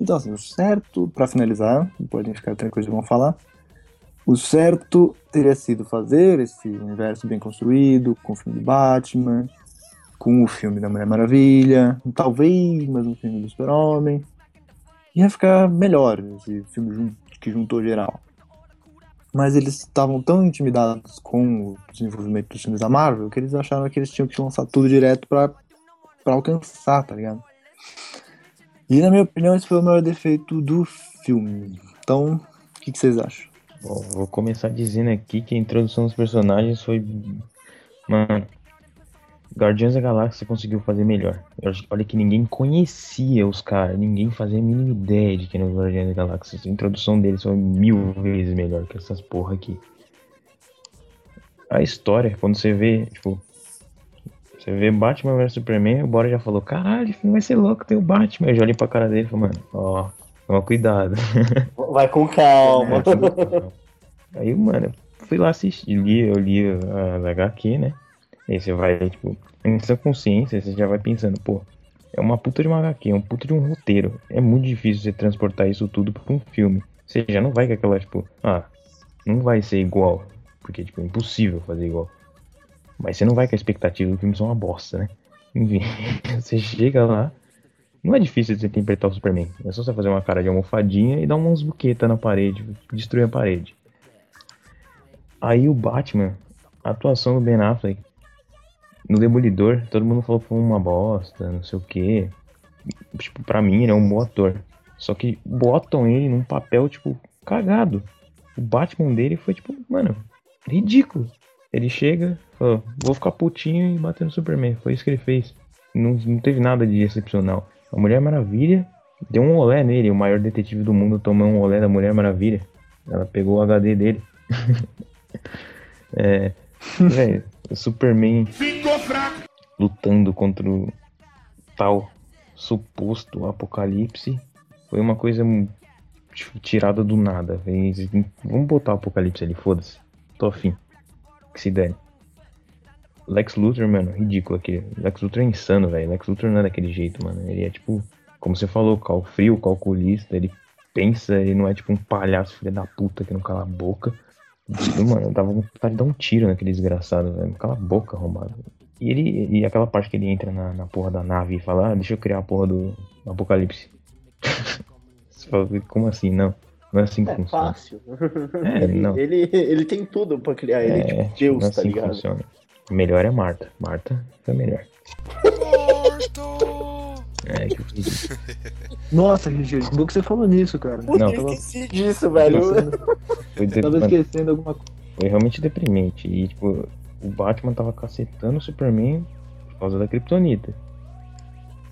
Então, assim, o certo, pra finalizar, podem ficar tranquilos, vão falar. O certo teria sido fazer esse universo bem construído, com o filme de Batman, com o filme da Mulher Maravilha, talvez mais um filme do Super-Homem. Ia ficar melhor esse filme que juntou geral. Mas eles estavam tão intimidados com o desenvolvimento dos filmes da Marvel que eles acharam que eles tinham que lançar tudo direto pra alcançar, tá ligado? E na minha opinião, esse foi o maior defeito do filme. Então, o que, que vocês acham? Bom, vou começar dizendo aqui que a introdução dos personagens foi. Mano. Guardiões da Galáxia conseguiu fazer melhor. Olha que ninguém conhecia os caras, ninguém fazia a mínima ideia de quem eram os Guardiões da Galáxia. A introdução deles foi mil vezes melhor que essas porra aqui. A história, quando você vê, tipo. Você vê Batman vs Superman, o Bora já falou: caralho, vai ser louco, tem o Batman. Eu já olhei pra cara dele e falei: mano, ó, toma cuidado. Vai com calma. Aí, mano, eu fui lá assistir, li, eu li as HQ, né? Aí você vai, tipo, em sua consciência, você já vai pensando, pô, é uma puta de uma HQ, é um puta de um roteiro. É muito difícil você transportar isso tudo pra um filme. Você já não vai com aquela, tipo, ah, não vai ser igual. Porque, tipo, é impossível fazer igual. Mas você não vai com a expectativa do filme ser uma bosta, né? Enfim, você chega lá. Não é difícil você interpretar o Superman. É só você fazer uma cara de almofadinha e dar uns buquetas na parede, destruir a parede. Aí o Batman, a atuação do Ben Affleck no Demolidor, todo mundo falou que foi uma bosta, não sei o que. Tipo, pra mim ele é um bom ator. Só que botam ele num papel, tipo, cagado. O Batman dele foi, tipo, mano, ridículo. Ele chega, fala, vou ficar putinho e bater no Superman. Foi isso que ele fez. Não, não teve nada de excepcional. A Mulher Maravilha deu um olé nele. O maior detetive do mundo tomou um olé da Mulher Maravilha. Ela pegou o HD dele. é. Velho, o Superman fraco. lutando contra o tal suposto apocalipse foi uma coisa tipo, tirada do nada. Vamos botar o apocalipse ali, foda-se. Tô afim. Que se dane. Lex Luthor, mano, ridículo aqui. Lex Luthor é insano, velho. Lex Luthor não é daquele jeito, mano. Ele é tipo, como você falou, cal frio, calculista. Ele pensa, ele não é tipo um palhaço filho da puta que não cala a boca. Mano, eu com vontade de dar um tiro naquele desgraçado, velho. Cala a boca, arrombado. E ele. E aquela parte que ele entra na, na porra da nave e fala, ah, deixa eu criar a porra do apocalipse. Você fala, como assim? Não. Não é assim que É funciona. fácil. É, não. ele, ele tem tudo pra criar. Ele é tipo É, Deus, não é tá assim que ligado? funciona. Melhor é Marta. Marta é melhor. Morto! É, que eu fiz. Nossa, gente, bom que você falou nisso, cara. Não, eu tava, esqueci disso, velho. Foi, tava esquecendo alguma coisa. foi realmente deprimente. E, tipo, o Batman tava cacetando o Superman por causa da Kryptonita.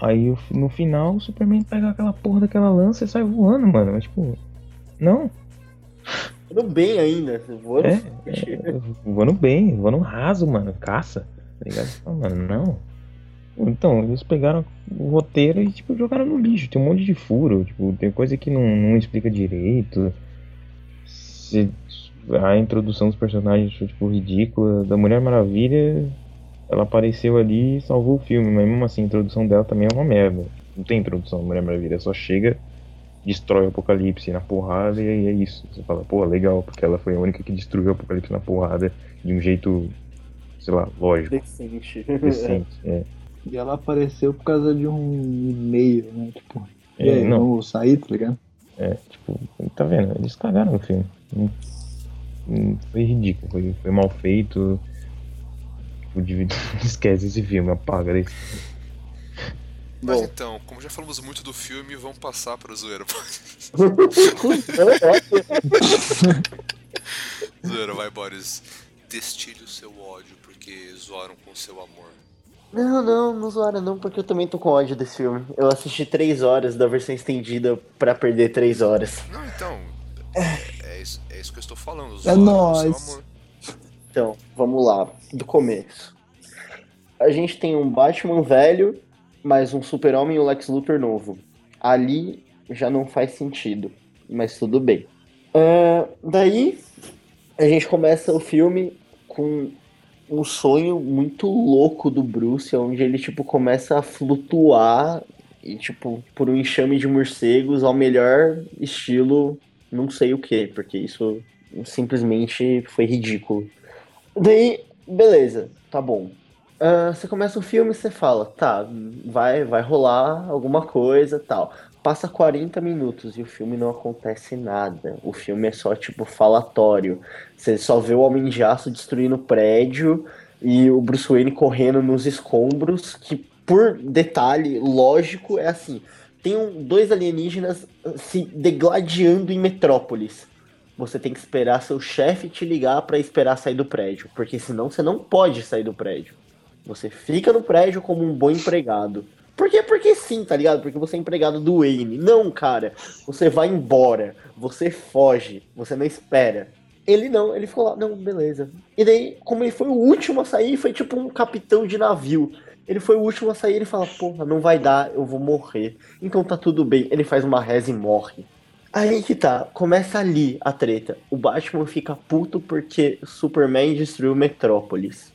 Aí, no final, o Superman pega aquela porra daquela lança e sai voando, mano. Mas, tipo, não. Tudo bem ainda. Voando É, forte. é, voando bem, voando raso, mano. Caça. Tá ligado? Fala, Mano, não. Então, eles pegaram o roteiro e, tipo, jogaram no lixo. Tem um monte de furo. Tipo, tem coisa que não, não explica direito. Se- a introdução dos personagens foi, tipo, ridícula. Da Mulher Maravilha, ela apareceu ali e salvou o filme. Mas mesmo assim, a introdução dela também é uma merda. Não tem introdução da Mulher Maravilha. Só chega, destrói o Apocalipse na porrada e aí é isso. Você fala, pô, legal, porque ela foi a única que destruiu o Apocalipse na porrada de um jeito, sei lá, lógico, Decente. decente. É. E ela apareceu por causa de um e-mail, né? Tipo, e É, aí, não, vamos sair, tá ligado? é, tipo, tá vendo? Eles cagaram no filme. Foi ridículo, foi, foi mal feito. Tipo, devia- esquece esse filme, apaga desse. Mas Bom. então, como já falamos muito do filme, vamos passar pra zoeira. zoeira, vai, Boris. Destile o seu ódio porque zoaram com o seu amor. Não, não, não zoaram não, porque eu também tô com ódio desse filme. Eu assisti três horas da versão estendida pra perder três horas. Não, então. É isso, é que eu estou falando. É nóis. amor. Então, vamos lá, do começo. A gente tem um Batman velho, mais um Super-Homem e um Lex Luthor novo. Ali já não faz sentido, mas tudo bem. Ah, daí, a gente começa o filme com um sonho muito louco do Bruce, onde ele, tipo, começa a flutuar e, tipo, por um enxame de morcegos ao melhor estilo não sei o que, porque isso simplesmente foi ridículo. Daí, beleza, tá bom. Ah, você começa o filme e você fala, tá, vai, vai rolar alguma coisa tal. Passa 40 minutos e o filme não acontece nada. O filme é só, tipo, falatório. Você só vê o Homem de Aço destruindo o prédio e o Bruce Wayne correndo nos escombros, que, por detalhe lógico, é assim. Tem um- dois alienígenas se degladiando em Metrópolis você tem que esperar seu chefe te ligar pra esperar sair do prédio, porque senão você não pode sair do prédio. Você fica no prédio como um bom empregado. Por quê? Porque sim, tá ligado? Porque você é empregado do Wayne. Não, cara. Você vai embora. Você foge. Você não espera. Ele não, ele ficou lá, não, beleza. E daí, como ele foi o último a sair, foi tipo um capitão de navio. Ele foi o último a sair, ele fala, porra, não vai dar, eu vou morrer. Então tá tudo bem. Ele faz uma reza e morre. Aí que tá, começa ali a treta. O Batman fica puto porque Superman destruiu Metrópolis.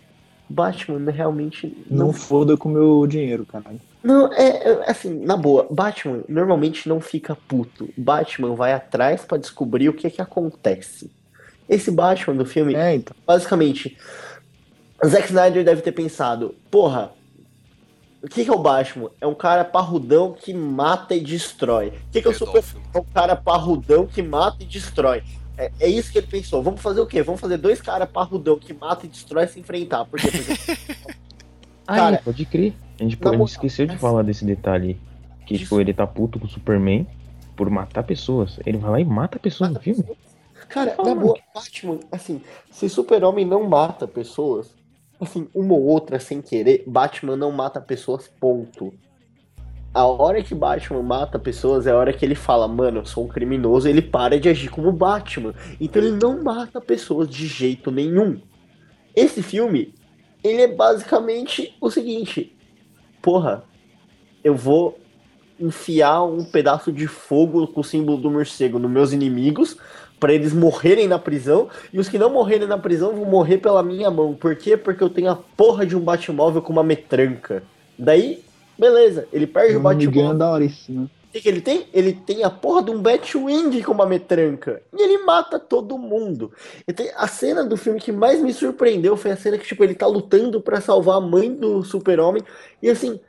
Batman realmente Não, não. foda com o meu dinheiro, caralho. Não, é, é, assim, na boa, Batman normalmente não fica puto. Batman vai atrás pra descobrir o que que acontece. Esse Batman do filme É, então. basicamente Zack Snyder deve ter pensado, porra, o que, que é o Batman? É um cara parrudão que mata e destrói. O que, que é o Super Pedófilo. é um cara parrudão que mata e destrói. É, é isso que ele pensou. Vamos fazer o quê? Vamos fazer dois caras parrudão que mata e destrói se enfrentar. Por? Porque Ah, Cara, é, pode crer. A gente, na a gente esqueceu de falar desse detalhe. Que, tipo, ele tá puto com o Superman por matar pessoas. Ele vai lá e mata pessoas no filme. Cara, Ah, na boa, Batman, assim, se Super-Homem não mata pessoas, assim, uma ou outra sem querer, Batman não mata pessoas, ponto. A hora que Batman mata pessoas é a hora que ele fala, mano, eu sou um criminoso, ele para de agir como Batman. Então ele não mata pessoas de jeito nenhum. Esse filme, ele é basicamente o seguinte: porra, eu vou enfiar um pedaço de fogo com o símbolo do morcego nos meus inimigos pra eles morrerem na prisão e os que não morrerem na prisão vão morrer pela minha mão. Por quê? Porque eu tenho a porra de um Batmóvel com uma metranca. Daí, beleza, ele perde o Um Miguel Batmóvel. da horíssima. O que, que ele tem? Ele tem a porra de um Batwing com uma metranca. E ele mata todo mundo. E tem- a cena do filme que mais me surpreendeu foi a cena que, tipo, ele tá lutando pra salvar a mãe do super-homem. E assim,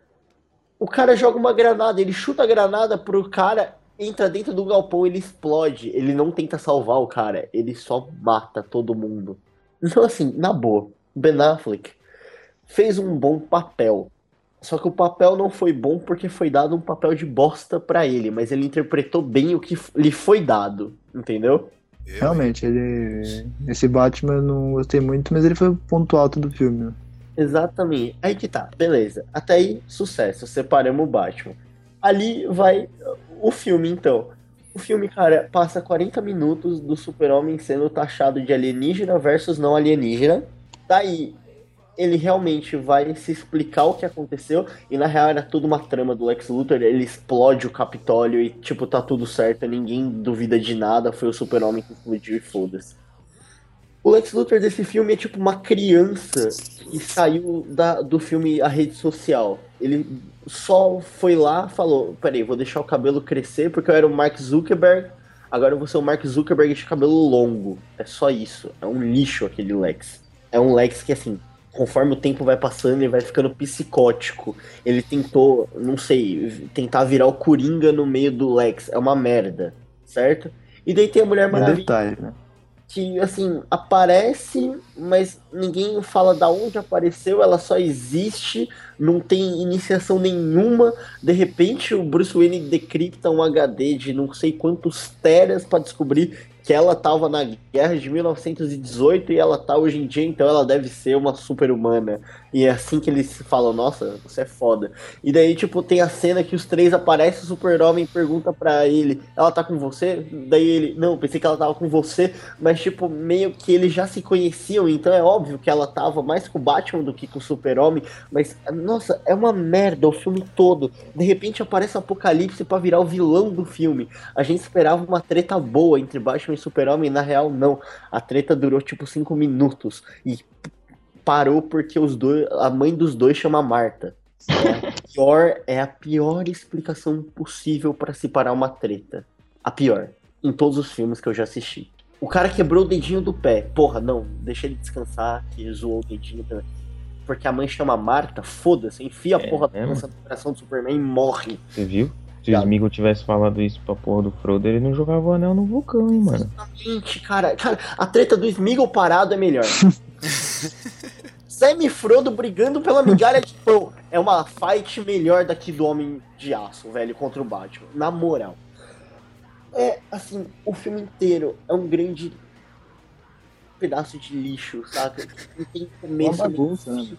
o cara joga uma granada, ele chuta a granada pro cara, entra dentro do galpão, ele explode. Ele não tenta salvar o cara, ele só mata todo mundo. Então, assim, na boa, Ben Affleck fez um bom papel. Só que o papel não foi bom porque foi dado um papel de bosta pra ele, mas ele interpretou bem o que lhe foi dado, entendeu? Eu, Realmente, ele. Esse Batman eu não gostei muito, mas ele foi o ponto alto do filme. né? Exatamente. Aí que tá, beleza. Até aí, sucesso. Separamos o Batman. Ali vai o filme, então. O filme, cara, passa 40 minutos do super-homem sendo taxado de alienígena versus não alienígena. Daí, ele realmente vai se explicar o que aconteceu. E na real era tudo uma trama do Lex Luthor. Ele explode o Capitólio e, tipo, tá tudo certo. Ninguém duvida de nada. Foi o super-homem que explodiu e foda-se. O Lex Luthor desse filme é tipo uma criança que saiu da, do filme A Rede Social. Ele só foi lá falou: Peraí, vou deixar o cabelo crescer porque eu era o Mark Zuckerberg. Agora eu vou ser o Mark Zuckerberg de cabelo longo. É só isso. É um lixo aquele Lex. É um Lex que, assim, conforme o tempo vai passando, ele vai ficando psicótico. Ele tentou, não sei, tentar virar o Coringa no meio do Lex. É uma merda, certo? E daí tem a Mulher Um Maravilha detalhe, né? Que assim aparece, mas ninguém fala da onde apareceu, ela só existe, não tem iniciação nenhuma. De repente o Bruce Wayne decripta um HD de não sei quantos teras pra descobrir que ela tava na guerra de 1918 e ela tá hoje em dia, então ela deve ser uma super-humana. E é assim que eles falam, nossa, você é foda. E daí, tipo, tem a cena que os três aparecem, o super-homem pergunta pra ele, ela tá com você? Daí ele, não, pensei que ela tava com você, mas, tipo, meio que eles já se conheciam, então é óbvio que ela tava mais com o Batman do que com o Super-Homem. Mas, nossa, é uma merda o filme todo. De repente aparece o Apocalipse pra virar o vilão do filme. A gente esperava uma treta boa entre Batman e Super-Homem, na real, não. A treta durou, tipo, cinco minutos. E parou porque os dois, a mãe dos dois chama Marta. É a pior, é a pior explicação possível pra se parar uma treta. A pior. Em todos os filmes que eu já assisti. O cara quebrou o dedinho do pé. Porra, não, deixa ele descansar, que zoou o dedinho. também. Porque a mãe chama Marta, foda-se, enfia a É porra mesmo? nessa coração do Superman e morre. Você viu? Se o. Smeagol tivesse falado isso pra porra do Frodo, ele não jogava o anel no vulcão, hein, mano. Gente, cara, cara, a treta do Smeagol parado é melhor. Sam e Frodo brigando pela migalha de pão. É uma fight melhor daqui do Homem de Aço, velho, contra o Batman. Na moral. É, assim, o filme inteiro é um grande pedaço de lixo, saca? Não tem começo. Uma bagunça, né?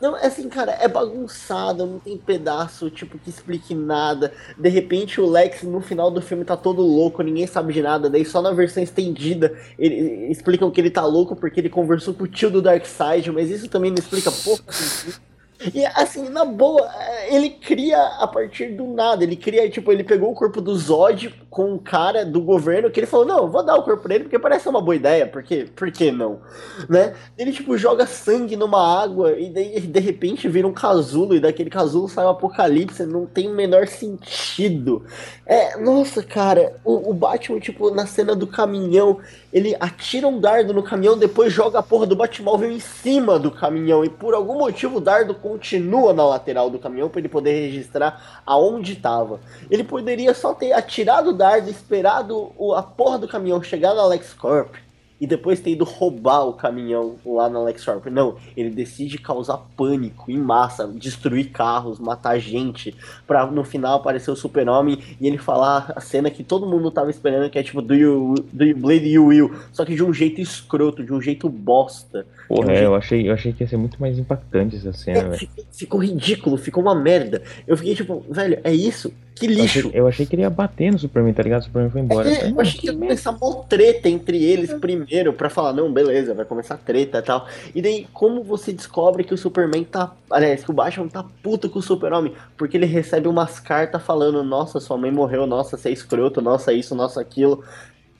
Não, é assim, cara, é bagunçado, não tem pedaço, tipo, que explique nada. De repente o Lex no final do filme tá todo louco, ninguém sabe de nada. Daí só na versão estendida ele, explicam que ele tá louco porque ele conversou com o tio do Darkseid, mas isso também não explica porra. E assim, na boa, é, ele cria a partir do nada. Ele cria, tipo, ele pegou o corpo do Zod, com um cara do governo que ele falou, não, vou dar o corpo pra ele porque parece uma boa ideia, porque, por que não? Né? Ele, tipo, joga sangue numa água e daí, de repente vira um casulo e daquele casulo sai um apocalipse, não tem o menor sentido. É, nossa, cara, o, o Batman, tipo, na cena do caminhão, ele atira um dardo no caminhão, depois joga a porra do Batmóvel em cima do caminhão e por algum motivo o dardo continua na lateral do caminhão para ele poder registrar aonde estava. Ele poderia só ter atirado o dardo, esperado o- a porra do caminhão chegar na LexCorp e depois ter ido roubar o caminhão lá na LexCorp. Não, ele decide causar pânico em massa, destruir carros, matar gente, pra no final aparecer o super-homem e ele falar a cena que todo mundo tava esperando, que é tipo, do you, do you bleed, you will, só que de um jeito escroto, de um jeito bosta. Porra, Eu é, vi- eu achei, eu achei que ia ser muito mais impactante essa cena, É, ficou ridículo, ficou uma merda. Eu fiquei tipo, velho, é isso? Que Eu achei, lixo. eu achei que ele ia bater no Superman, tá ligado? O Superman foi embora. É, eu achei que ia começar uma treta entre eles primeiro, pra falar, não, beleza, vai começar treta e tal. E daí, como você descobre que o Superman tá. Aliás, que o Batman tá puto com o Super-Homem? Porque ele recebe umas cartas falando, nossa, sua mãe morreu, nossa, você é escroto, nossa, isso, nossa, aquilo.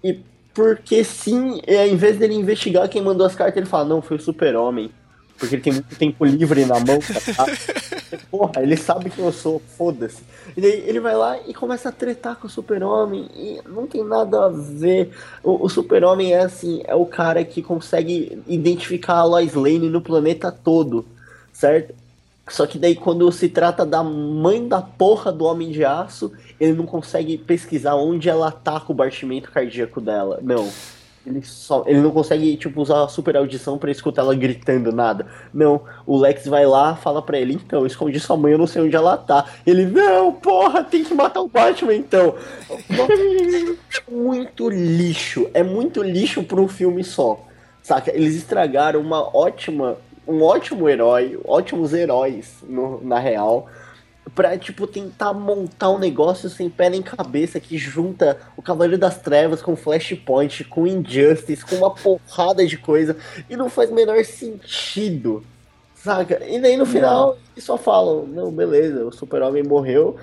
E porque sim, é, em vez dele investigar quem mandou as cartas, ele fala, não, foi o Super-Homem. Porque ele tem muito tempo livre na mão, tá? Porra, ele sabe que eu sou, foda-se. E daí ele vai lá e começa a tretar com o super-homem e não tem nada a ver. O, o super-homem é assim, é o cara que consegue identificar a Lois Lane no planeta todo, certo? Só que daí quando se trata da mãe da porra do Homem de Aço, ele não consegue pesquisar onde ela tá com o batimento cardíaco dela. Não. Ele, só, ele não consegue, tipo, usar a super audição pra escutar ela gritando nada. Não, o Lex vai lá, fala pra ele, então, escondi sua mãe, eu não sei onde ela tá. Ele, não, porra, tem que matar o Batman, então. É muito lixo, é muito lixo pra um filme só. Saca? Eles estragaram uma ótima, um ótimo herói, ótimos heróis, no- na real pra, tipo, tentar montar um negócio sem pé nem cabeça que junta o Cavaleiro das Trevas com Flashpoint, com Injustice, com uma porrada de coisa e não faz o menor sentido, saca? E daí no final eles só falam, não, beleza, o Super-Homem morreu,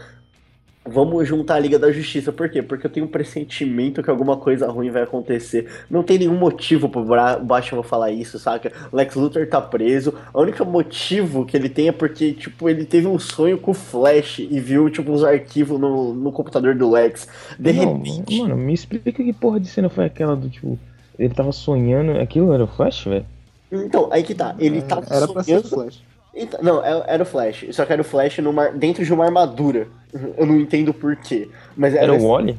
vamos juntar a Liga da Justiça. Por quê? Porque eu tenho um pressentimento que alguma coisa ruim vai acontecer. Não tem nenhum motivo pro Batman falar isso, saca? Lex Luthor tá preso. O único motivo que ele tem é porque, tipo, ele teve um sonho com o Flash e viu, tipo, uns arquivos no, no computador do Lex. De Não, repente. mano, me explica que porra de cena foi aquela do tipo. Ele tava sonhando. Aquilo era o Flash, velho? Então, aí que tá. Ele tá Era pra ser sonhando. Flash. Então, não, é- era o Flash. Só que era o Flash numa, dentro de uma armadura. Eu não entendo por quê. Mas era, Era o Wally?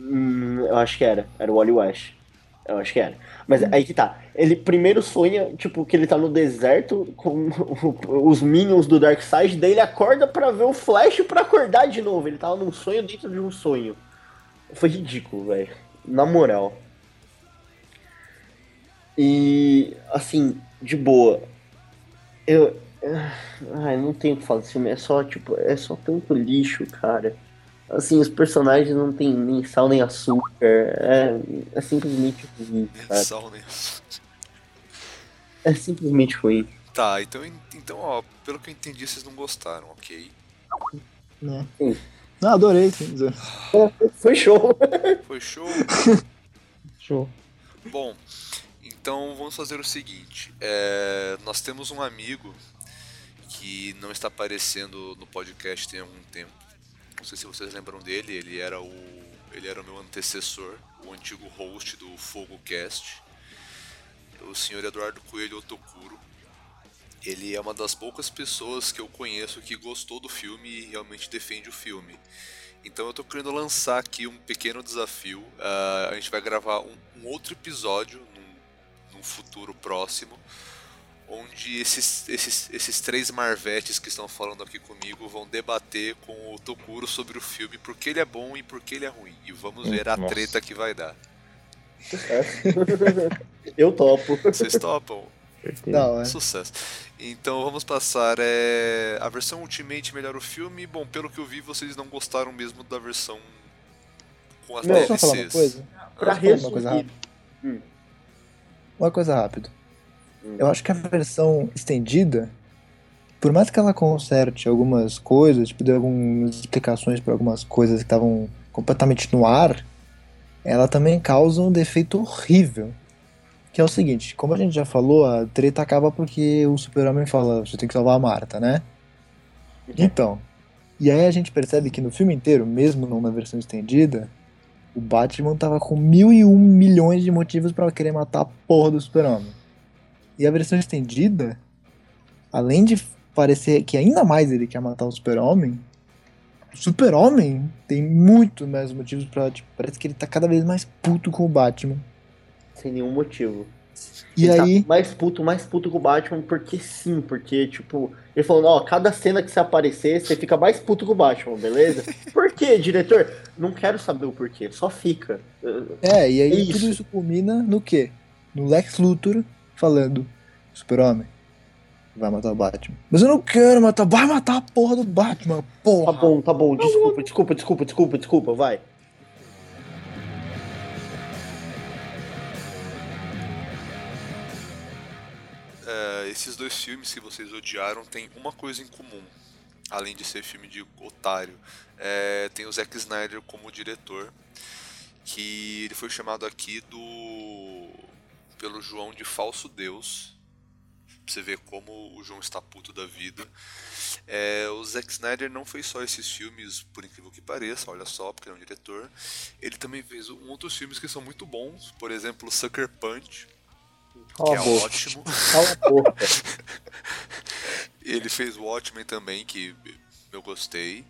Hum, eu acho que era. Era o Wally West. Eu acho que era. Mas aí que tá. Ele primeiro sonha, tipo, que ele tá no deserto com os minions do Darkseid, daí ele acorda pra ver o Flash pra acordar de novo. Ele tava num sonho dentro de um sonho. Foi ridículo, velho. Na moral. E, assim, de boa. Eu. Ai, não tenho o que falar desse filme. É só, tipo, é só tanto lixo, cara. Assim, os personagens não tem nem sal nem açúcar. É, é simplesmente ruim, cara. Sal, né? É simplesmente ruim. Tá, então, então, ó, pelo que eu entendi, vocês não gostaram, ok? Sim. Não, adorei, sim. Foi show. Foi show? Show. Bom, então vamos fazer o seguinte: é, nós temos um amigo que não está aparecendo no podcast tem algum tempo. Não sei se vocês lembram dele. Ele era o, ele era o meu antecessor, o antigo host do Fogo Cast, o senhor Eduardo Coelho Otokuro. Ele é uma das poucas pessoas que eu conheço que gostou do filme e realmente defende o filme. Então eu tô querendo lançar aqui um pequeno desafio. Ah, a gente vai gravar um, um outro episódio num, futuro próximo, onde esses, esses, esses três marvetes que estão falando aqui comigo vão debater com o Tokuro sobre o filme, porque ele é bom e porque ele é ruim. E vamos ver a Nossa. treta que vai dar. Eu topo. Vocês topam? Da hora. Sucesso. Então vamos passar. É... A versão Ultimate melhora o filme. Bom, pelo que eu vi, vocês não gostaram mesmo da versão com as Não, Posso só falar uma DLCs. coisa? Pra falar uma coisa resumir. rápida? Uma coisa rápida. Hum. Eu acho que a versão estendida, por mais que ela conserte algumas coisas, tipo, dê algumas explicações para algumas coisas que estavam completamente no ar, ela também causa um defeito horrível. Que é o seguinte, como a gente já falou, a treta acaba porque o super-homem fala, você tem que salvar a Marta, né? Então, e aí a gente percebe que no filme inteiro, mesmo na versão estendida, o Batman tava com mil e um milhões de motivos pra querer matar a porra do super-homem. E a versão estendida, além de parecer que ainda mais ele quer matar o super-homem, o super-homem tem muito mais motivos pra. Tipo, parece que ele tá cada vez mais puto com o Batman. Sem nenhum motivo. E Ele tá aí. mais puto, mais puto com o Batman, porque sim, porque, tipo, ele falou, ó, cada cena que você aparecer, você fica mais puto com o Batman, beleza? Por quê, diretor? Não quero saber o porquê, só fica. É, e aí É isso. tudo isso culmina no quê? No Lex Luthor falando: Super-Homem, vai matar o Batman. Mas eu não quero matar, vai matar a porra do Batman, Tá porra! bom, tá bom, desculpa, desculpa, desculpa, desculpa, desculpa, vai. Esses dois filmes que vocês odiaram têm uma coisa em comum, além de ser filme de otário. É, tem o Zack Snyder como diretor, que ele foi chamado aqui do pelo João de falso deus. Você ver como o João está puto da vida. É, o Zack Snyder não fez só esses filmes, por incrível que pareça, olha só, porque ele é um diretor. Ele também fez outros filmes que são muito bons, por exemplo, Sucker Punch, que Cala é a boca. ótimo. Cala a boca. Ele fez o Watchmen também, que eu gostei.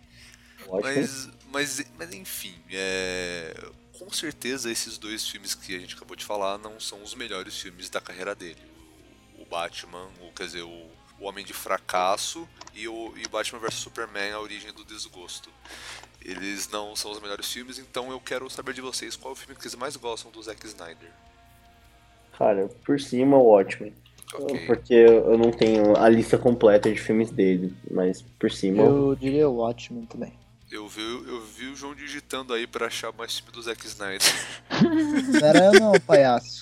Mas, mas, mas enfim, é, com certeza esses dois filmes que a gente acabou de falar não são os melhores filmes da carreira dele. O, o Batman, o, quer dizer, o, o Homem de Fracasso e o e Batman vs Superman, A Origem do Desgosto. Eles não são os melhores filmes, então eu quero saber de vocês qual é o filme que vocês mais gostam do Zack Snyder. Cara, por cima o Watchmen. Ok. Porque eu não tenho a lista completa de filmes dele, mas por cima. Eu diria o Watchmen também. Eu vi, eu vi o João digitando aí pra achar mais filme do Zack Snyder. Não era eu não, palhaço.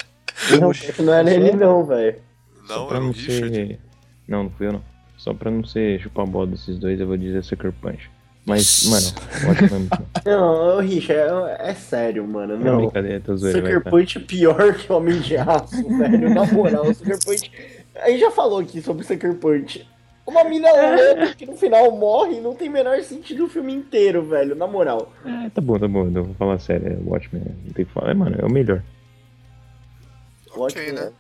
Não, não era ele não, velho. Só Não, era o não Richard. ser. Não, não fui eu não. Só pra não ser chupar a bola desses dois, eu vou dizer Sucker Punch. Mas, mano, ótimo é muito bom. Não, Richard, é, é sério, mano. Não, Não. brincadeira, tô zoeiro, vai, Sucker tá. Punch é pior que Homem de Aço, velho. Na moral, Sucker Punch. A gente já falou aqui sobre Sucker Punch. Uma mina louca que no final morre não tem o menor sentido o filme inteiro, velho. Na moral. É, tá bom, tá bom, eu vou falar sério. É, o Watchmen, não tem que falar. É, mano, é o melhor. O Ok, Watchmen, né?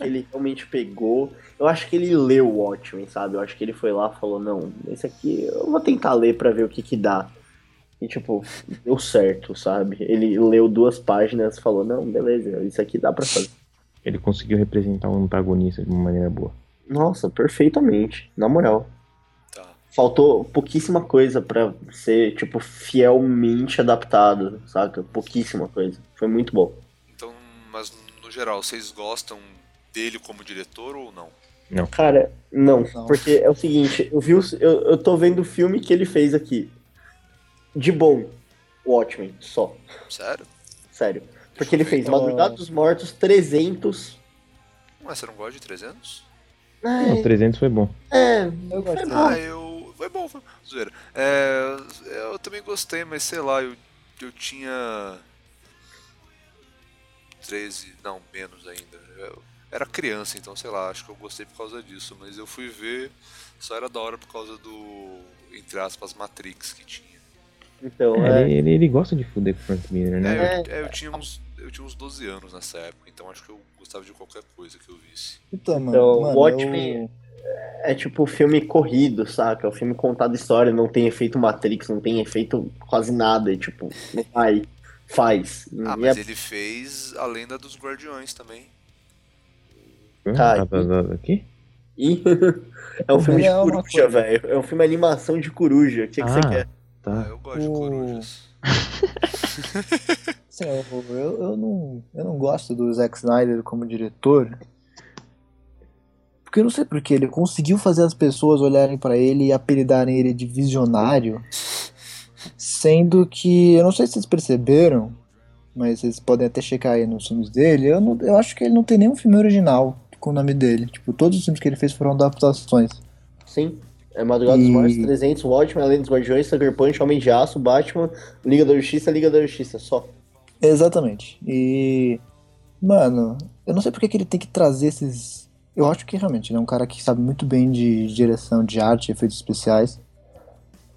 Ele realmente pegou. Eu acho que ele leu o Watchmen, sabe? Eu acho que ele foi lá e falou: Não, esse aqui eu vou tentar ler pra ver o que que dá. E, tipo, deu certo, sabe? Ele leu duas páginas e falou: Não, beleza, isso aqui dá pra fazer. Ele conseguiu representar um antagonista de uma maneira boa. Nossa, perfeitamente, na moral. Tá. Faltou pouquíssima coisa pra ser, tipo, fielmente adaptado, saca? Pouquíssima coisa. Foi muito bom. Então, mas no geral, vocês gostam dele como diretor ou não? Cara, não, Não. porque é o seguinte, eu, vi, os- eu, eu tô vendo o filme que ele fez aqui. De bom, Watchmen, só. Sério? Sério. Porque ele fez Então- Madrugada dos Mortos 300. Mas você não gosta de 300? Não, o 300 foi bom. É, Eu gostei. bom. Ah, eu. Foi bom, foi. Zoeira. É, eu também gostei, mas sei lá, eu, eu tinha. 13. Não, menos ainda. Eu era criança, então sei lá, acho que eu gostei por causa disso. Mas eu fui ver, só era da hora por causa do. Entre aspas, Matrix que tinha. Então, É, é. ele, ele, gosta de fuder com o Frank Miller, né? É, É. eu, é, eu tinha uns. Eu tinha uns 12 anos nessa época, então acho que eu gostava de qualquer coisa que eu visse. Então, mano, Então, mano, Watchmen- eu- É tipo filme corrido, saca? É o filme contado história, não tem efeito Matrix, não tem efeito quase nada. E, tipo, não vai, faz. Ah, mas é- ele fez a lenda dos Guardiões também. Tá, Ah, tá, tá, tá, aqui? e- é um filme de É coruja, velho. É um filme animação de coruja. O que, que você Ah. quer? Ah, Tá. eu gosto de O- corujas. Assim, eu, eu, eu não, eu não gosto do Zack Snyder como diretor. Porque eu não sei porquê, ele conseguiu fazer as pessoas olharem pra ele e apelidarem ele de visionário. Sendo que, eu não sei se vocês perceberam, mas vocês podem até checar aí nos filmes dele. Eu, não, eu acho que ele não tem nenhum filme original com o nome dele. Tipo, todos os filmes que ele fez foram adaptações. Sim. É Madrugada dos E- Mortos, 300, Watchmen, Além dos Guardiões, Sucker Punch, Homem de Aço, Batman, Liga da Justiça, Liga da Justiça, só. Exatamente. E. Mano, eu não sei porque que ele tem que trazer esses. Eu acho que realmente ele é um cara que sabe muito bem de direção de arte, efeitos especiais.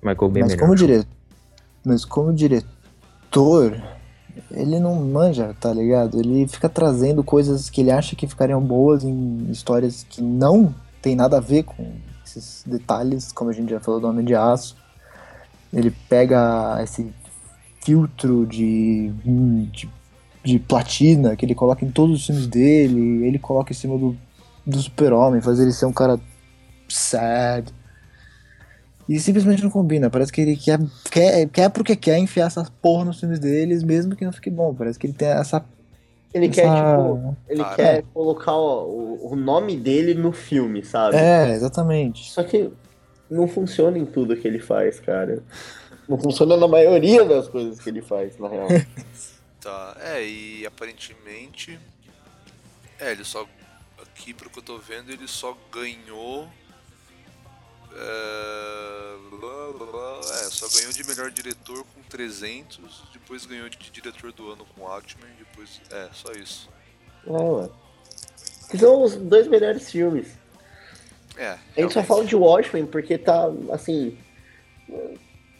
Michael bem Mas melhor. como, dire... mas como diretor, ele não manja, tá ligado? Ele fica trazendo coisas que ele acha que ficariam boas em histórias que não tem nada a ver com esses detalhes, como a gente já falou do Homem de Aço. Ele pega esse filtro de, de, de platina que ele coloca em todos os filmes dele, ele coloca em cima do, do super-homem, faz ele ser um cara sad. E simplesmente não combina. Parece que ele quer, quer, quer porque quer enfiar essas porra nos filmes deles, mesmo que não fique bom. Parece que ele tem essa. Ele essa... quer, tipo, ele Cara. quer colocar ó, o, o nome dele no filme, sabe? É, exatamente. Só que não funciona em tudo que ele faz, cara. Não funciona na maioria das coisas que ele faz, na real. Tá, é, e aparentemente. É, ele só. Aqui, pro que eu tô vendo, ele só ganhou. É, blá, blá, blá, é, só ganhou de melhor diretor com 300, depois ganhou de diretor do ano com Watchmen, depois. É, só isso. É, ué. Que são os dois melhores filmes. É, A gente só fala de Watchmen porque tá, assim.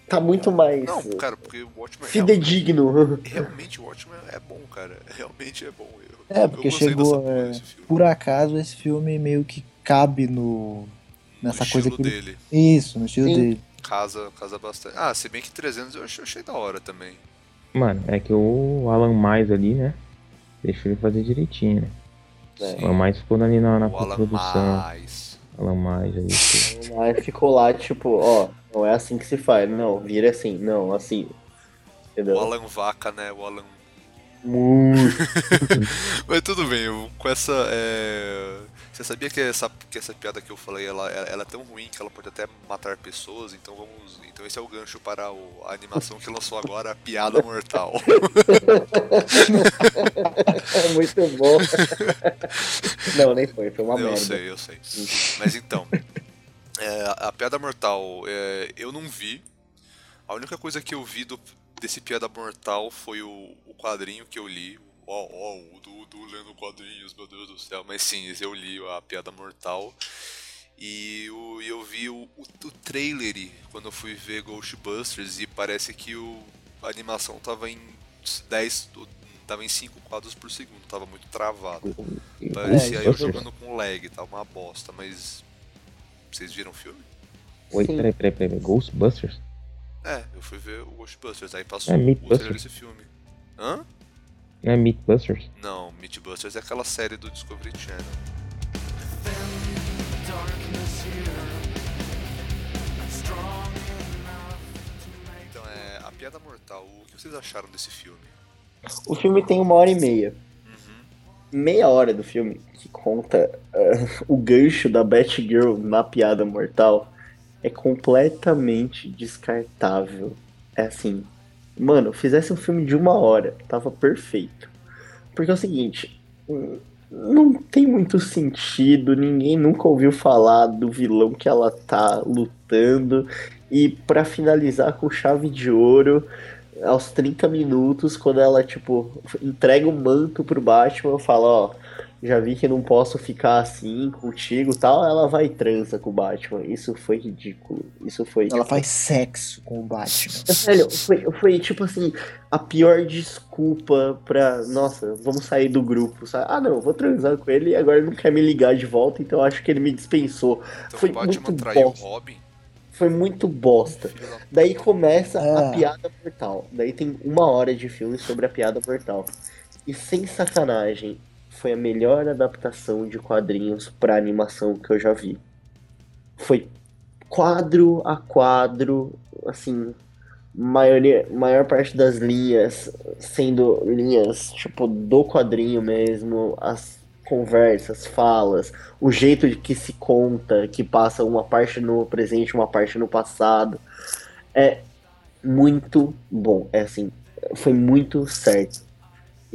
Tá muito mais Não, cara, porque o Watchmen. fidedigno. Realmente, realmente o Watchmen é bom, cara. Realmente é bom. Eu, É, porque chegou, é. Por acaso esse filme meio que cabe no. Nessa o coisa que. ele- dele. Isso, no estilo Sim. dele. Casa, casa bastante. Ah, se bem que 300 eu achei, achei da hora também. Mano, é que o Alan Mais ali, né? Deixou ele fazer direitinho, né? É. O Alan Mais ficou ali na, na o Alan produção. Mais. Alan Mais aí. pô. Aí ficou lá, tipo, ó, não é assim que se faz. Não, vira assim, não, assim. Entendeu? O Alan Vaca, né? O Alan. Muito. Mas tudo bem, eu, com essa. é, Você sabia que essa, que essa piada que eu falei ela, ela, é tão ruim que ela pode até matar pessoas? Então vamos. Então esse é o gancho para o- a animação que lançou agora, a Piada Mortal. É muito bom. não, nem foi, foi uma eu merda. sei, eu sei. Mas então. é, a Piada Mortal, é, eu não vi. A única coisa que eu vi do, desse Piada Mortal foi o, o quadrinho que eu li. Ó, ó, o Dudu lendo quadrinhos, meu Deus do céu. Mas sim, eu li a Piada Mortal. E o- e eu vi o, o, o trailer quando eu fui ver Ghostbusters e parece que o, a animação tava em 10. Tava em 5 quadros por segundo, tava muito travado. Parecia eu Ghostbusters. jogando com lag, tava uma bosta, mas. Vocês viram o filme? Oi, peraí, peraí, peraí. Ghostbusters? É, eu fui ver o Ghostbusters, aí passou É, o trailer desse filme. Hã? Não é Mythbusters? Não, Mythbusters é aquela série do Discovery Channel. Então é. A Piada Mortal, o que vocês acharam desse filme? O filme tem uma hora e meia. Meia hora do filme que conta ah, o gancho da Batgirl na piada mortal é completamente descartável. É assim, mano, fizesse um filme de uma hora, tava perfeito. Porque é o seguinte, não tem muito sentido, ninguém nunca ouviu falar do vilão que ela tá lutando. E pra finalizar com chave de ouro, aos 30 minutos, quando ela, tipo, entrega o manto pro Batman, fala, ó, já vi que não posso ficar assim contigo e tal, ela vai e transa com o Batman. Isso foi ridículo. Isso foi. Ela tipo, faz sexo com o Batman. Velho, foi, foi tipo assim, a pior desculpa pra. Nossa, vamos sair do grupo. Sabe? Ah, não, vou transar com ele e agora ele não quer me ligar de volta, então eu acho que ele me dispensou. Então Foi o Batman muito traiu o bosta. Robin? Foi muito bosta. Daí começa Ah. a piada mortal. Daí tem uma hora de filme sobre a piada mortal. E sem sacanagem, foi a melhor adaptação de quadrinhos pra animação que eu já vi. Foi quadro a quadro, assim, maioria, maior parte das linhas sendo linhas tipo do quadrinho mesmo, as conversas, falas, o jeito de que se conta, que passa uma parte no presente, uma parte no passado. É muito bom. É assim, foi muito certo.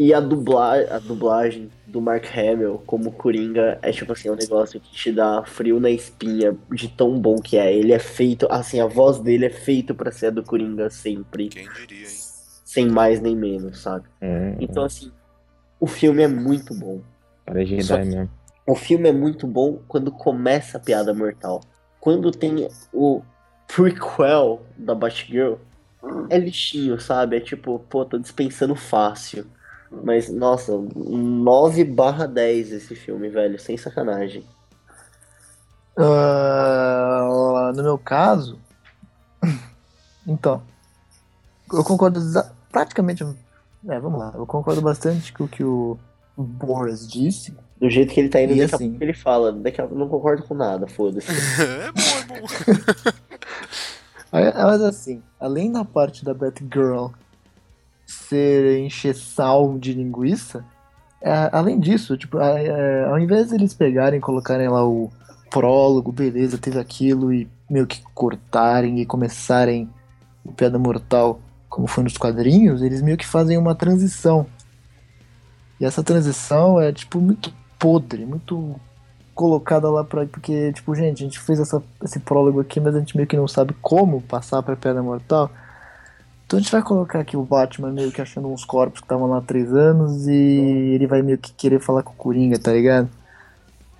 E a, dubla, a dublagem do Mark Hamill como Coringa é tipo assim, um negócio que te dá frio na espinha de tão bom que é. Ele é feito, assim, a voz dele é feito pra ser a do Coringa sempre, Quem diria, hein? sem mais nem menos, sabe? É, Então assim, o filme é muito bom. para Jedi só que- mesmo. O filme é muito bom quando começa a piada mortal. Quando tem o prequel da Batgirl, é lixinho, sabe? É tipo, pô, tô dispensando fácil. Mas, nossa, 9 barra 10 esse filme, velho, sem sacanagem. Ah, no meu caso, então, eu concordo praticamente. É, vamos lá, eu concordo bastante com o que o Boris disse. Do jeito que ele tá indo, E assim- pouco ele fala, daqui a pouco eu não concordo com nada, foda-se. é bom, é bom. Mas assim, além da parte da Batgirl ser encheção de linguiça, é, além disso, tipo, é, ao invés de eles pegarem e colocarem lá o prólogo, beleza, teve aquilo, e meio que cortarem e começarem o Piada Mortal como foi nos quadrinhos, eles meio que fazem uma transição. E essa transição é, tipo, muito podre, muito colocada lá pra. Porque, tipo, gente, a gente fez essa, esse prólogo aqui, mas a gente meio que não sabe como passar pra Piada Mortal. Então a gente vai colocar aqui o Batman meio que achando uns corpos que estavam lá há três anos e ele vai meio que querer falar com o Coringa, tá ligado?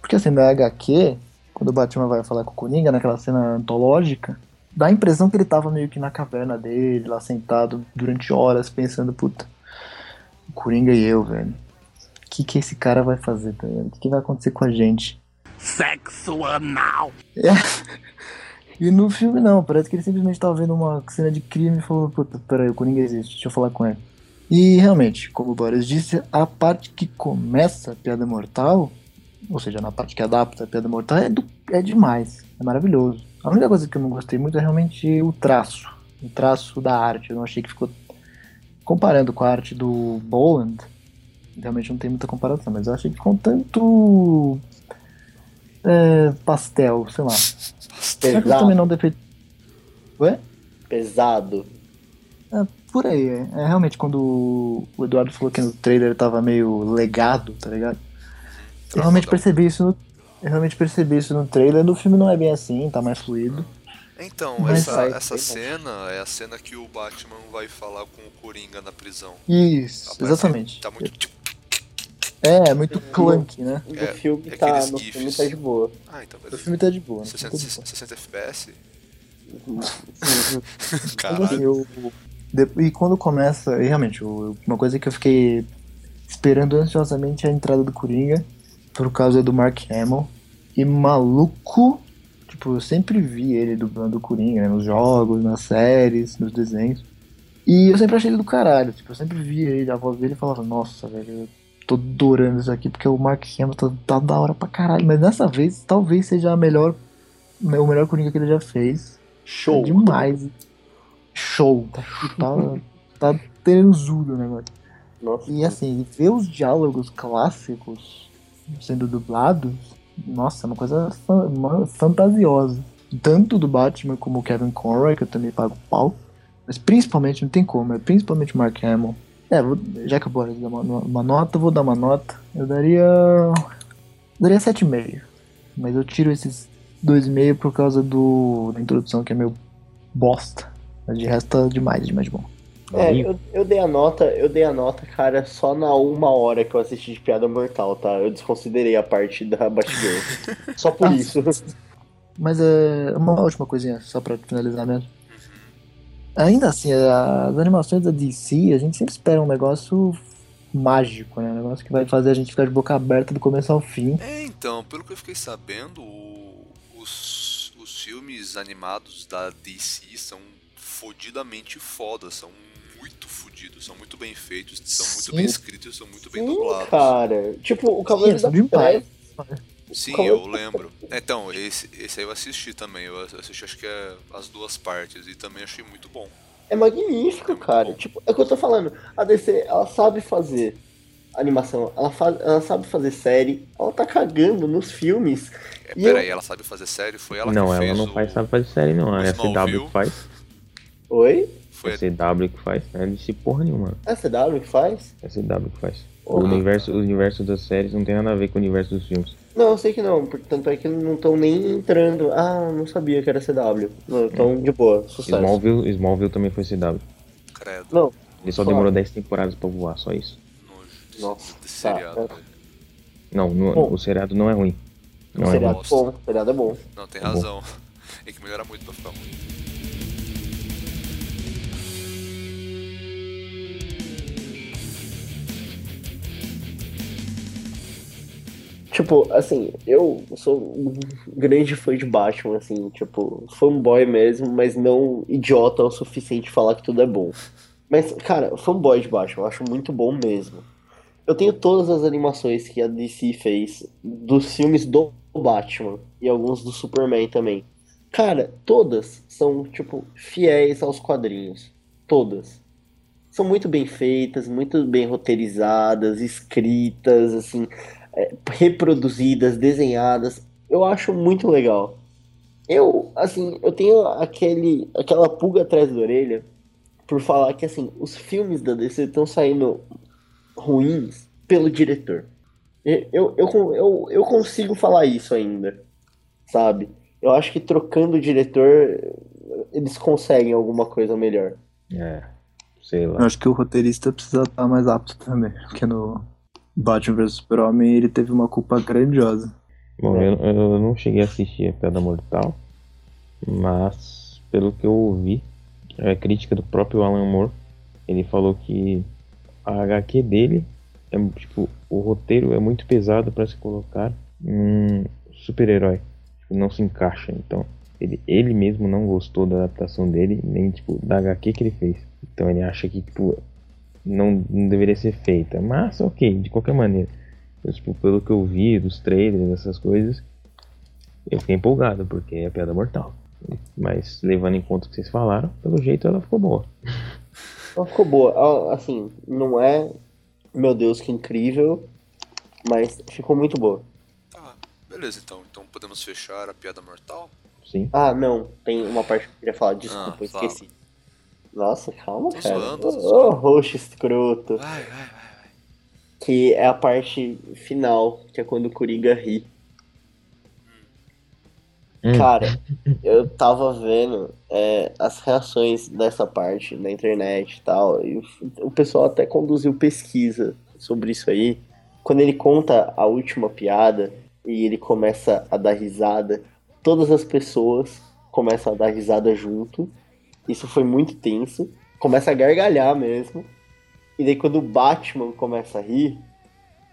Porque assim, na HQ, quando o Batman vai falar com o Coringa, naquela cena antológica, dá a impressão que ele tava meio que na caverna dele, lá sentado durante horas, pensando, puta, o Coringa e eu, velho. O que, que esse cara vai fazer, tá ligado? O que, que vai acontecer com a gente? Sexo anal. E no filme não, parece que ele simplesmente tava vendo uma cena de crime e falou, puta, peraí, o Coringa existe, deixa eu falar com ele. E realmente, como o Boris disse, a parte que começa a piada mortal, ou seja, na parte que adapta a piada mortal, é, do- é demais, é maravilhoso. A única coisa que eu não gostei muito é realmente o traço, o traço da arte. Eu não achei que ficou. Comparando com a arte do Boland, realmente não tem muita comparação, mas eu achei que ficou um tanto. é, pastel, sei lá. Só que eu também Pesado, não defeito. Ué? pesado. É, por aí, é. É, realmente quando o Eduardo falou que no trailer tava meio legado, tá ligado? Eu realmente percebi isso no. Eu realmente percebi isso no trailer. No filme não é bem assim, tá mais fluido. Então, Mas essa, vai, essa cena é a cena que o Batman vai falar com o Coringa na prisão. Isso, Aparece- exatamente. Tá muito tipo. É, muito clunk, né? É, filme é tá, no GIFs. filme tá de boa. Ah, então O beleza. filme tá de boa. né? 60, Tá de boa. 60 FPS? Caralho. assim, e quando começa, e realmente, o- uma coisa que eu fiquei esperando ansiosamente é a entrada do Coringa, por causa do Mark Hamill. E maluco, tipo, eu sempre vi ele dublando o Coringa, né, nos jogos, nas séries, nos desenhos. E eu sempre achei ele do caralho, tipo, eu sempre via ele, a voz dele e falava, nossa, velho, tô adorando isso aqui, porque o Mark Hamill tá, tá da hora pra caralho. Mas dessa vez, talvez seja a melhor, o melhor Coringa que ele já fez. Show. É demais. Show. Tá, tá, tá transudo o negócio. Nossa, E assim, ver os diálogos clássicos sendo dublados, nossa, é uma coisa uma- fantasiosa. Tanto do Batman como o Kevin Conroy, que eu também pago pau. Mas principalmente, não tem como, é principalmente o Mark Hamill. É, vou- já que eu vou dar uma, uma nota, eu vou dar uma nota. Eu daria. Daria 7,5. Mas eu tiro esses 2,5 por causa do, da introdução, que é meio bosta. Mas de resto tá demais, demais de bom. É, eu, eu dei a nota, eu dei a nota, cara, só na uma hora que eu assisti de Piada Mortal, tá? Eu desconsiderei a parte da Batgirl. só por Ah, isso. Mas é uma última coisinha, só pra finalizar mesmo. Ainda assim, as animações da DC, a gente sempre espera um negócio mágico, né? Um negócio que vai fazer a gente ficar de boca aberta do começo ao fim. É, então, pelo que eu fiquei sabendo, os, os filmes animados da DC são fodidamente foda, são muito fodidos, são muito bem feitos, são muito Sim. bem escritos, são muito bem Sim, dublados. cara. Tipo, o Cavaleiro Sim, da são demais. Treva. Sim, Como- eu lembro. Então, esse, esse aí eu assisti também, eu assisti acho que é as duas partes e também achei muito bom. É magnífico, É cara. bom. Tipo, é o que eu tô falando. A DC, ela sabe fazer animação, ela, faz, ela sabe fazer série, ela tá cagando nos filmes. É, peraí, eu- ela sabe fazer série? Foi ela não, que ela fez não o... faz, sabe fazer série, não. É a CW que faz. Oi? Foi É CW que faz, não é DC porra nenhuma. É a CW que faz? É CW que faz. O universo, o universo das séries não tem nada a ver com o universo dos filmes. Não, eu sei que não, portanto é que não estão nem entrando. Ah, não sabia que era CW. Não, então de boa, sucesso. Smallville, Smallville também foi CW. Credo. Não, Ele só Claro. demorou 10 temporadas pra voar, só isso. Nojo Nossa, tá, seriado, tá. velho. Não, no- Bom. o seriado não é ruim. Não é seriado bosta. bom, seriado é bom. Não, tem bom. razão. Tem que melhorar muito pra ficar ruim. Tipo, assim, eu sou um grande fã de Batman, assim, tipo, fanboy mesmo, mas não idiota o suficiente de falar que tudo é bom. Mas, cara, fanboy de Batman, eu acho muito bom mesmo. Eu tenho todas as animações que a DC fez dos filmes do Batman e alguns do Superman também. Cara, todas são, tipo, fiéis aos quadrinhos. Todas. São muito bem feitas, muito bem roteirizadas, escritas, assim, reproduzidas, desenhadas. Eu acho muito legal. Eu, assim, eu tenho aquele, aquela pulga atrás da orelha por falar que, assim, os filmes da DC estão saindo ruins pelo diretor. Eu, eu, eu, eu, eu consigo falar isso ainda, sabe? Eu acho que trocando o diretor, eles conseguem alguma coisa melhor. É, sei Eu lá. acho que o roteirista precisa estar mais apto também, porque no Batman vs Super-Homem ele teve uma culpa grandiosa. Bom, eu, eu não cheguei a assistir a Piada Mortal, mas pelo que eu ouvi, a crítica do próprio Alan Moore, ele falou que a HQ dele é tipo, o roteiro é muito pesado para se colocar um super-herói, tipo, não se encaixa. Então, ele, ele mesmo não gostou da adaptação dele, nem tipo da HQ que ele fez. Então, ele acha que tipo não, não deveria ser feita. Mas, ok, de qualquer maneira. Eu, tipo, pelo que eu vi dos trailers, essas coisas, eu fiquei empolgado, porque é piada mortal. Mas levando em conta o que vocês falaram, pelo jeito ela ficou boa. Ela ficou boa. Assim, não é, meu Deus, que incrível, mas ficou muito boa. Tá, beleza então. Então podemos fechar a piada mortal? Sim. Ah, não, tem uma parte que eu queria falar, desculpa, Ah, eu fala. Nossa, calma, Tô cara. zoando, tô zoando. roxo escroto. Vai, vai, vai, vai. Que é a parte final, que é quando o Coringa ri. Hum. Cara, eu tava vendo é, as reações dessa parte na internet e tal, e o, o pessoal até conduziu pesquisa sobre isso aí. Quando ele conta a última piada e ele começa a dar risada, todas as pessoas começam a dar risada junto. Isso foi muito tenso. Começa a gargalhar mesmo. E daí quando o Batman começa a rir,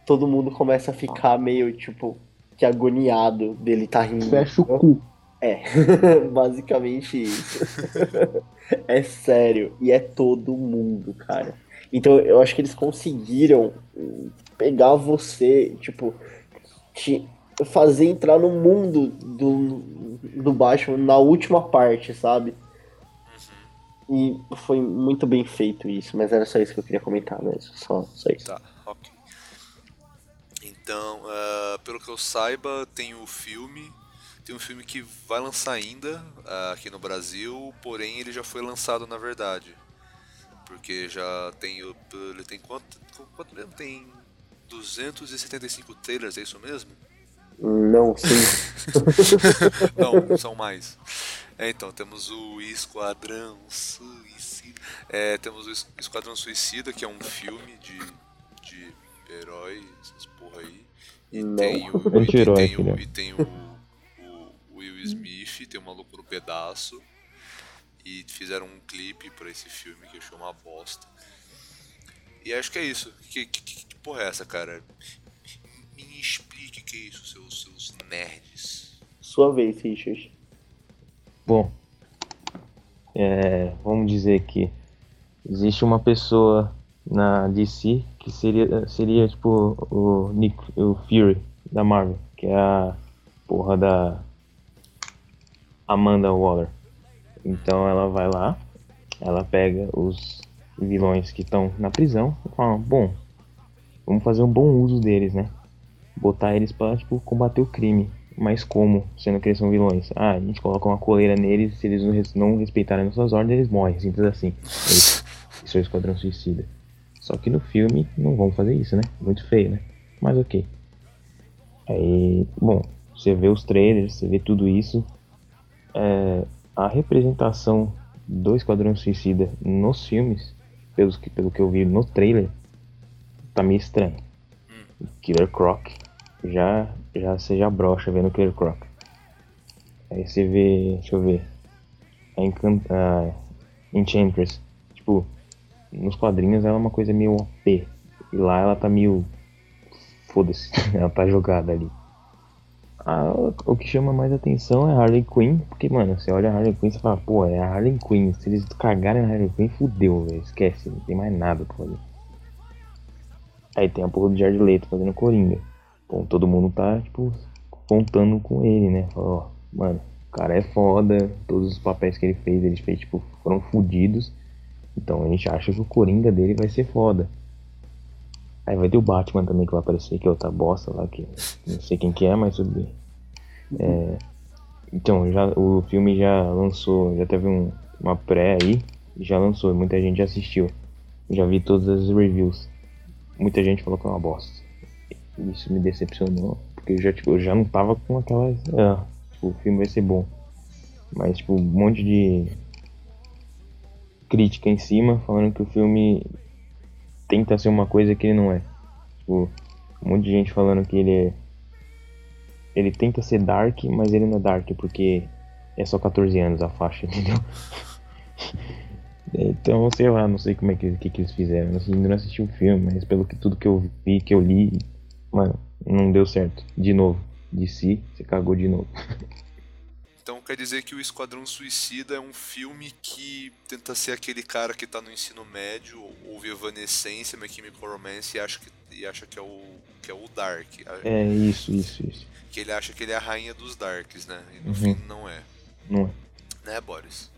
todo mundo começa a ficar meio tipo que agoniado dele tá rindo. Fecha o cu. É, basicamente isso. é sério, e é todo mundo, cara. Então eu acho que eles conseguiram pegar você, tipo, te fazer entrar no mundo do, do Batman na última parte, sabe? E foi muito bem feito isso, mas era só isso que eu queria comentar mesmo, só, só isso. Tá, ok. Então, ah, pelo que eu saiba, tem o filme. Tem um filme que vai lançar ainda ah, aqui no Brasil, porém ele já foi lançado na verdade. Porque já tem. o- Ele tem quanto? Quanto mesmo? Tem 275 trailers, é isso mesmo? Não, sim. Não, são mais. É, então, temos o Esquadrão Suicida. É, temos o Es- Esquadrão Suicida, que é um filme de, de heróis, essas porra aí. E Não. tem o. E Anti-herói, tem o, e tem o, o Will Smith, tem o maluco no pedaço. E fizeram um clipe pra esse filme que eu achei uma bosta. E acho que é isso. Que, que, que- que porra é essa, cara? Me explique o que é isso, seus, seus nerds. Sua vez, Richard. Bom, é, vamos dizer que existe uma pessoa na DC que seria, seria tipo o Nick, o Fury da Marvel, que é a porra da Amanda Waller. Então ela vai lá, ela pega os vilões que estão na prisão e fala, bom, vamos fazer um bom uso deles, né? Botar eles pra, tipo, combater o crime. Mas como? Sendo que eles são vilões. Ah, a gente coloca uma coleira neles, se eles não, res- não respeitarem as suas ordens, eles morrem, simples assim. Eles, isso é o Esquadrão Suicida. Só que no filme não vão fazer isso, né? Muito feio, né? Mas ok. Aí, bom, você vê os trailers, você vê tudo isso. É, a representação do Esquadrão Suicida nos filmes, pelos que, pelo que eu vi no trailer, tá meio estranho. Killer Croc já, já já brocha vendo Killer Croc. Aí você vê, deixa eu ver, a, Encan a Enchantress, tipo, nos quadrinhos ela é uma coisa meio OP, e lá ela tá meio, foda-se, ela tá jogada ali. O que chama mais atenção é a Harley Quinn, porque, mano, você olha a Harley Quinn e fala, pô, é a Harley Quinn. Se eles cagarem na Harley Quinn, fudeu, velho. Esquece, não tem mais nada pra fazer. Aí tem a porra do Jared Leto fazendo Coringa. Bom, todo mundo tá, tipo, contando com ele, né? Fala, ó, mano, o cara é foda, todos os papéis que ele fez, ele fez, tipo, foram fudidos. Então a gente acha que o Coringa dele vai ser foda. Aí vai ter o Batman também que vai aparecer, que é outra bosta lá, que não sei quem que é, mas tudo bem. É, então, já, o filme já lançou, já teve um, uma pré aí, já lançou, muita gente já assistiu. Já vi todas as reviews. Muita gente falou que é uma bosta. Isso me decepcionou, porque eu já, tipo, eu já não tava com aquelas. Ah, tipo, o filme vai ser bom. Mas, tipo, um monte de crítica em cima, falando que o filme tenta ser uma coisa que ele não é. Tipo, um monte de gente falando que ele é. Ele tenta ser dark, mas ele não é dark, porque é só 14 anos a faixa, entendeu? Então, sei lá, não sei como é que, que, que eles fizeram. Ainda não assisti o filme, mas pelo que tudo que eu vi, que eu li, mano, não deu certo. De novo. De si, você cagou de novo. Então quer dizer que o Esquadrão Suicida é um filme que tenta ser aquele cara que tá no ensino médio, ouve Evanescence, My Chemical Romance e acha que, e acha que, é, o, que é o Dark. É isso, isso, isso. Que ele acha que ele é a rainha dos Darks, né? E no Uhum. fim não é. Não é. Né, Boris?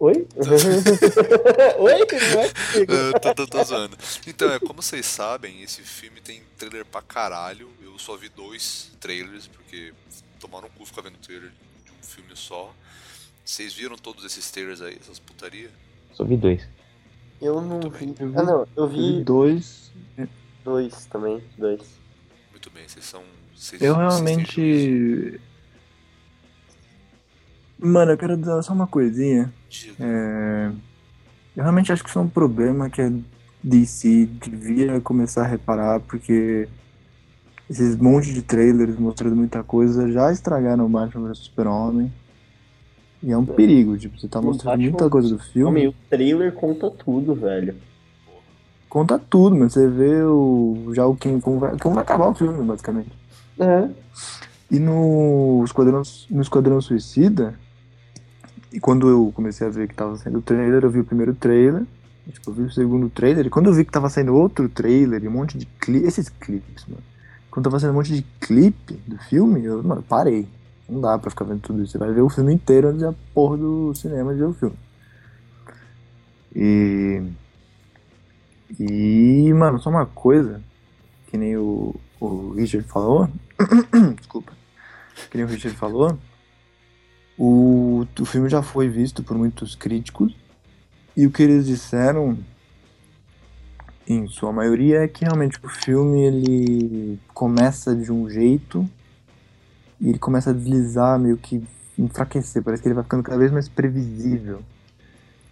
Oi? Oi? Tô, tô, tô zoando. Então, é, como vocês sabem, esse filme tem trailer pra caralho. Eu só vi dois trailers, porque tomaram um cu ficar vendo trailer de um filme só. Vocês viram todos esses trailers aí, essas putaria? Só vi dois. Eu não Muito vi. Ah, não, eu vi dois. dois também. Dois. Muito bem, vocês são. Vocês, Eu vocês realmente. Mano, eu quero dizer só uma coisinha. Diga. É, Eu realmente acho que isso é um problema que a DC devia começar a reparar, porque esses monte de trailers mostrando muita coisa já estragaram o Batman vs Super-Homem. E é um perigo, tipo, você tá mostrando Batman- muita coisa do filme. Homem, o trailer conta tudo, velho. Conta tudo, mas você vê o, já o King como vai, como vai acabar o filme, basicamente. É. E no Esquadrão, no Esquadrão Suicida, e quando eu comecei a ver que tava saindo o trailer, eu vi o primeiro trailer, tipo, eu vi o segundo trailer, e quando eu vi que tava saindo outro trailer e um monte de clipes, esses clipes, mano. Quando tava saindo um monte de clipe do filme, eu, mano, parei. Não dá pra ficar vendo tudo isso. Você vai ver o filme inteiro antes da porra do cinema de ver o filme. E. E, mano, só uma coisa, que nem o, o Richard falou. Desculpa. Que nem o Richard falou. O, o filme já foi visto por muitos críticos. E o que eles disseram, em sua maioria, é que realmente o filme ele começa de um jeito e ele começa a deslizar, meio que enfraquecer. Parece que ele vai ficando cada vez mais previsível.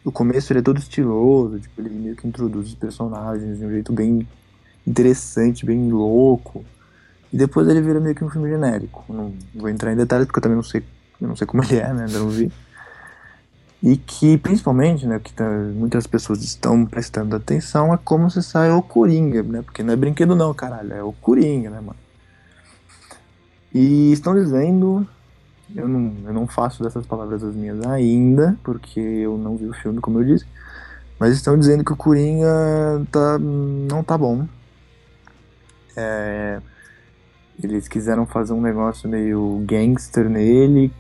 No começo ele é todo estiloso, tipo, ele meio que introduz os personagens de um jeito bem interessante, bem louco. E depois ele vira meio que um filme genérico. Não vou entrar em detalhes porque eu também não sei, eu não sei como ele é, né? Ainda não vi. E que, principalmente, né, que tá- muitas pessoas estão prestando atenção é como se sai o Coringa, né? Porque não é brinquedo não, caralho, é o Coringa, né, mano? E estão dizendo, eu não, eu não faço dessas palavras as minhas ainda, porque eu não vi o filme, como eu disse, mas estão dizendo que o Coringa tá, não tá bom. É, eles quiseram fazer um negócio meio gangster nele,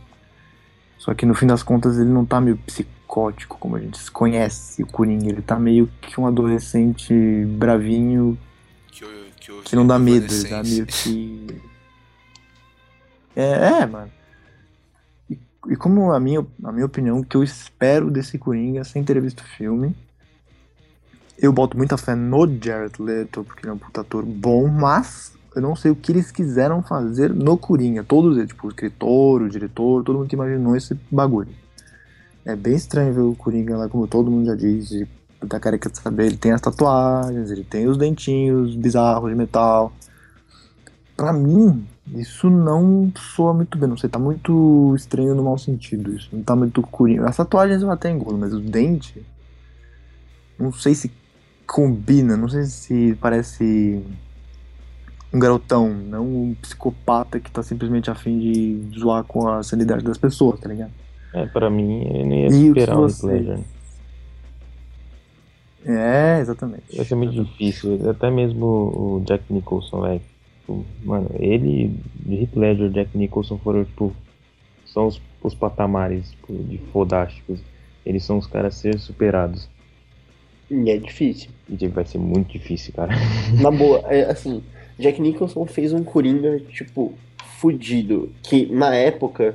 só que no fim das contas ele não tá meio psicótico, como a gente conhece o Coringa. Ele tá meio que um adolescente bravinho Que, eu, que, eu que não dá medo, ele dá meio que. É, é, mano. E, e como a minha, a minha opinião, o que eu espero desse Coringa, sem ter visto o filme, eu boto muita fé no Jared Leto, porque ele é um puta ator bom, mas eu não sei o que eles quiseram fazer no Coringa. Todos eles, tipo, o escritor, o diretor, todo mundo que imaginou esse bagulho. É bem estranho ver o Coringa lá, como todo mundo já diz, da careca de saber, ele tem as tatuagens, ele tem os dentinhos bizarros de metal. Pra mim, isso não soa muito bem, não sei, tá muito estranho no mau sentido isso. Não tá muito Coringa. As tatuagens eu até engulo, mas os dentes. Não sei se combina, não sei se parece um garotão, não um psicopata que tá simplesmente afim de zoar com a sanidade das pessoas, tá ligado? É, pra mim, ele não ia superar o Heath você- Ledger. É, exatamente. Vai ser muito difícil. Até mesmo o Jack Nicholson, velho. Tipo, Mano, ele, Heath Ledger e Jack Nicholson foram, tipo, são os, os patamares tipo, de fodásticos. Eles são os caras a ser superados. E é difícil. E tipo, vai ser muito difícil, cara. Na boa, é, assim, Jack Nicholson fez um Coringa, tipo, fudido. Que na época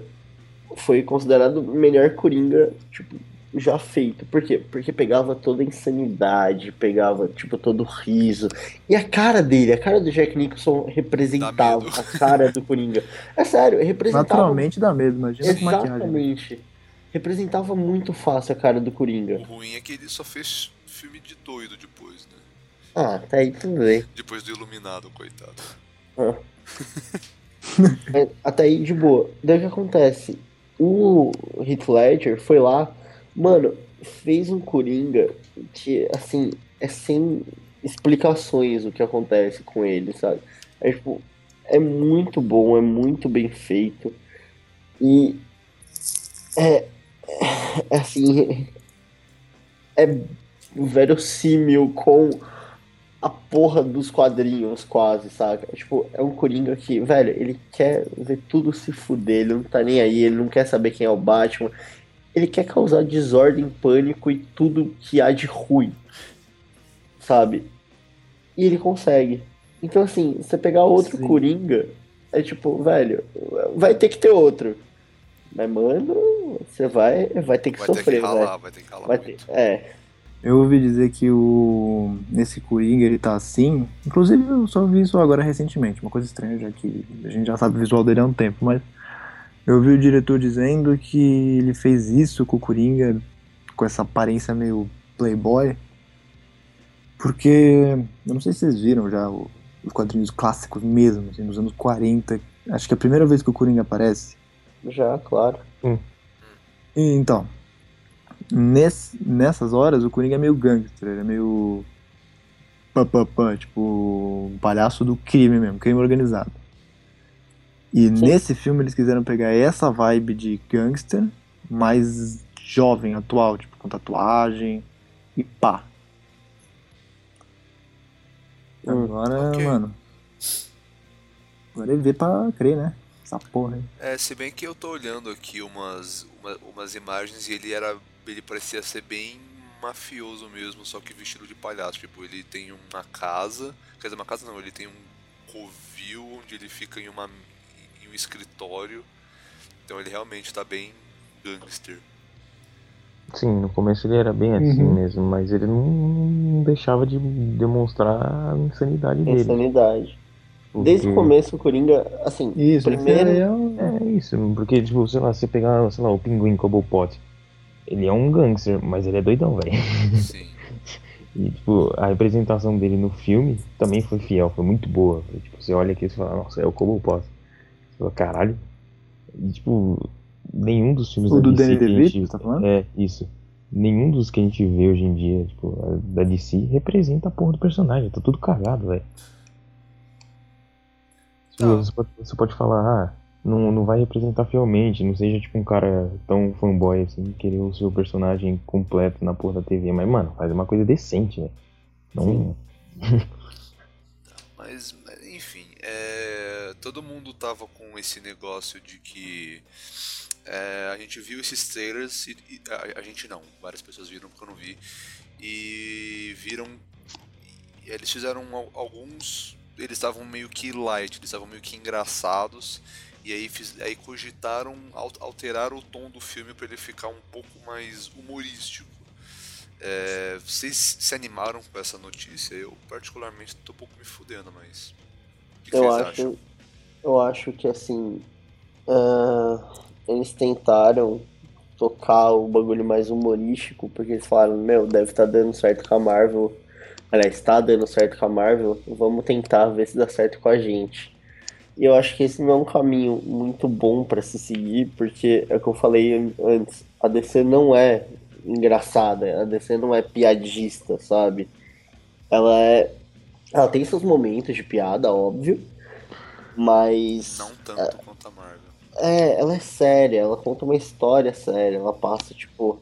foi considerado o melhor Coringa, tipo, já feito. Por quê? Porque pegava toda a insanidade, pegava, tipo, todo o riso. E a cara dele, a cara do Jack Nicholson representava a cara do Coringa. É sério, representava. Naturalmente dá medo, imagina maquiagem. Exatamente. Representava muito fácil a cara do O Coringa. ruim é que ele só fez filme de doido né? Ah, tá aí tudo bem. Depois do Iluminado, coitado. É, Até aí de boa. Daí o que acontece? O Heath Ledger foi lá, mano, fez um Coringa que, assim, é sem explicações o que acontece com ele, sabe? É tipo, é muito bom, é muito bem feito. E é, é assim, é verossímil com a porra dos quadrinhos, quase, saca? Tipo, é um Coringa que, velho, ele quer ver tudo se fuder, ele não tá nem aí, ele não quer saber quem é o Batman. Ele quer causar desordem, pânico e tudo que há de ruim, sabe? E ele consegue. Então, assim, você pegar outro Sim. Coringa, é tipo, velho, vai ter que ter outro. Mas, mano, você vai, vai ter que Vai ter sofrer, que ralar, velho. vai ter que ralar Vai ter, é. Eu ouvi dizer que o nesse Coringa ele tá assim. Inclusive eu só vi isso agora recentemente, uma coisa estranha, já que a gente já sabe o visual dele há um tempo, mas eu vi o diretor dizendo que ele fez isso com o Coringa, com essa aparência meio playboy, porque eu não sei se vocês viram já o- os quadrinhos clássicos mesmo, assim, nos anos 40. Acho que é a primeira vez que o Coringa aparece Já, claro. E, Então, ness- nessas horas o Coringa é meio gangster, ele é meio. Pã, pã, pã, tipo, um palhaço do crime mesmo, crime organizado. E nesse filme eles quiseram pegar essa vibe de gangster, mais jovem, atual, tipo, com tatuagem e pá. Hum, Agora, ok. mano. Agora é ver pra crer, né? Essa porra, hein? É, se bem que eu tô olhando aqui umas, uma- umas imagens e ele era. Ele parecia ser bem mafioso mesmo, só que vestido de palhaço. Tipo, ele tem uma casa. Quer dizer, uma casa não, ele tem um covil onde ele fica em, uma, em um escritório. Então ele realmente tá bem gangster. Sim, no começo ele era bem assim Uhum. mesmo, mas ele não, não deixava de demonstrar a insanidade dele. Insanidade. Desde o começo, o Coringa, assim, Isso, primeiro. é É isso, porque, tipo, sei lá, você pegar, sei lá, o pinguim Cobblepot. Ele é um gangster, mas ele é doidão, velho. Sim. E, tipo, a representação dele no filme também foi fiel, foi muito boa. Foi, tipo, você olha aqui e você fala, nossa, é o Cobblepot. Você fala, caralho. E, tipo, nenhum dos filmes O da do DC Danny que a DeVito, tá falando? É, isso. Nenhum dos que a gente vê hoje em dia, tipo, da DC, representa a porra do personagem. Tá tudo cagado, velho. Tipo, você, pode, você pode falar, ah, não, não vai representar fielmente, não seja tipo um cara tão fanboy assim, querer o seu personagem completo na porra da TV. Mas, mano, faz uma coisa decente, velho. Não. Mas, mas, enfim, é, todo mundo tava com esse negócio de que é, a gente viu esses trailers e, e- a, a gente não, várias pessoas viram porque eu não vi e viram e eles fizeram al- alguns eles estavam meio que light, eles estavam meio que engraçados E aí, fiz, aí cogitaram al- alterar o tom do filme para ele ficar um pouco mais humorístico. É, vocês se animaram com essa notícia? Eu, particularmente, tô um pouco me fudendo, mas. O que, que Eu vocês acho, acham? eu acho que assim, ah, eles tentaram tocar o bagulho mais humorístico, porque eles falaram, meu, deve estar dando certo com a Marvel. Aliás, está dando certo com a Marvel, vamos tentar ver se dá certo com a gente. E eu acho que esse não é um caminho muito bom pra se seguir, porque é o que eu falei an- antes, a DC não é engraçada, a DC não é piadista, sabe? Ela é. Ela tem seus momentos de piada, óbvio, mas. Não tanto quanto a Marvel. É, ela é séria, ela conta uma história séria, ela passa, tipo.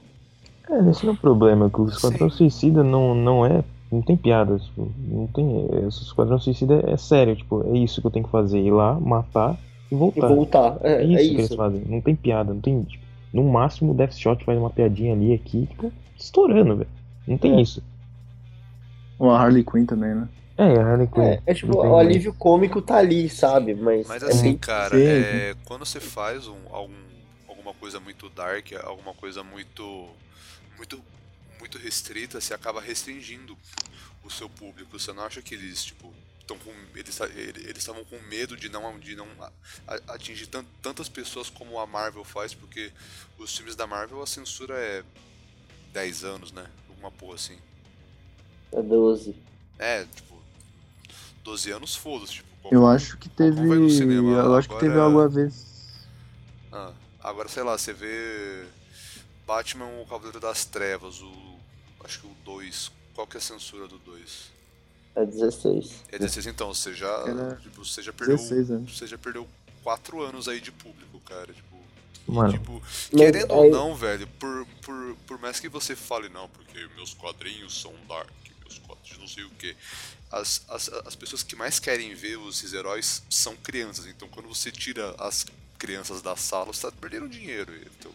É, esse não é o problema, que o Esquadrão Suicida não, não é. Não tem piada, tipo, não tem. é, O Esquadrão Suicida é sério, tipo, é isso que eu tenho que fazer, ir lá, matar e E voltar. voltar. É, É é isso que eles isso. fazem, não tem piada, não tem. Tipo, no máximo o Deathshot faz uma piadinha ali aqui, tipo, estourando, velho. Não tem É. isso. Uma Harley Quinn também, né? É, a Harley Quinn. É, é tipo, o mais. alívio cômico tá ali, sabe? Mas, Mas é assim, cara, é, quando você faz um, algum, alguma coisa muito dark, alguma coisa muito, muito, muito restrita, você acaba restringindo o seu público. Você não acha que eles, tipo, tão com, eles ta- ele- eles estavam com medo de não, de não atingir tan- tantas pessoas como a Marvel faz, porque os filmes da Marvel a censura é 10 anos, né? Alguma porra assim. é 12. É, tipo, 12 anos foda-se, tipo, Eu acho que teve. vai no cinema, Eu acho que agora teve é- algo a ver. Ah, agora, sei lá, você vê Batman, o Cavaleiro das Trevas, o. Acho que o 2. Qual que é a censura do 2? É 16. É 16 então, você já. Era Tipo, você já perdeu. 16 anos. Você já perdeu 4 anos aí de público, cara. Tipo. Mano, Tipo, Mas querendo ou aí- não, velho, por, por, por mais que você fale, não, porque meus quadrinhos são dark, meus quadrinhos não sei o que. As, as, as pessoas que mais querem ver esses heróis são crianças. Então quando você tira as crianças da sala, você tá perdendo dinheiro. Então,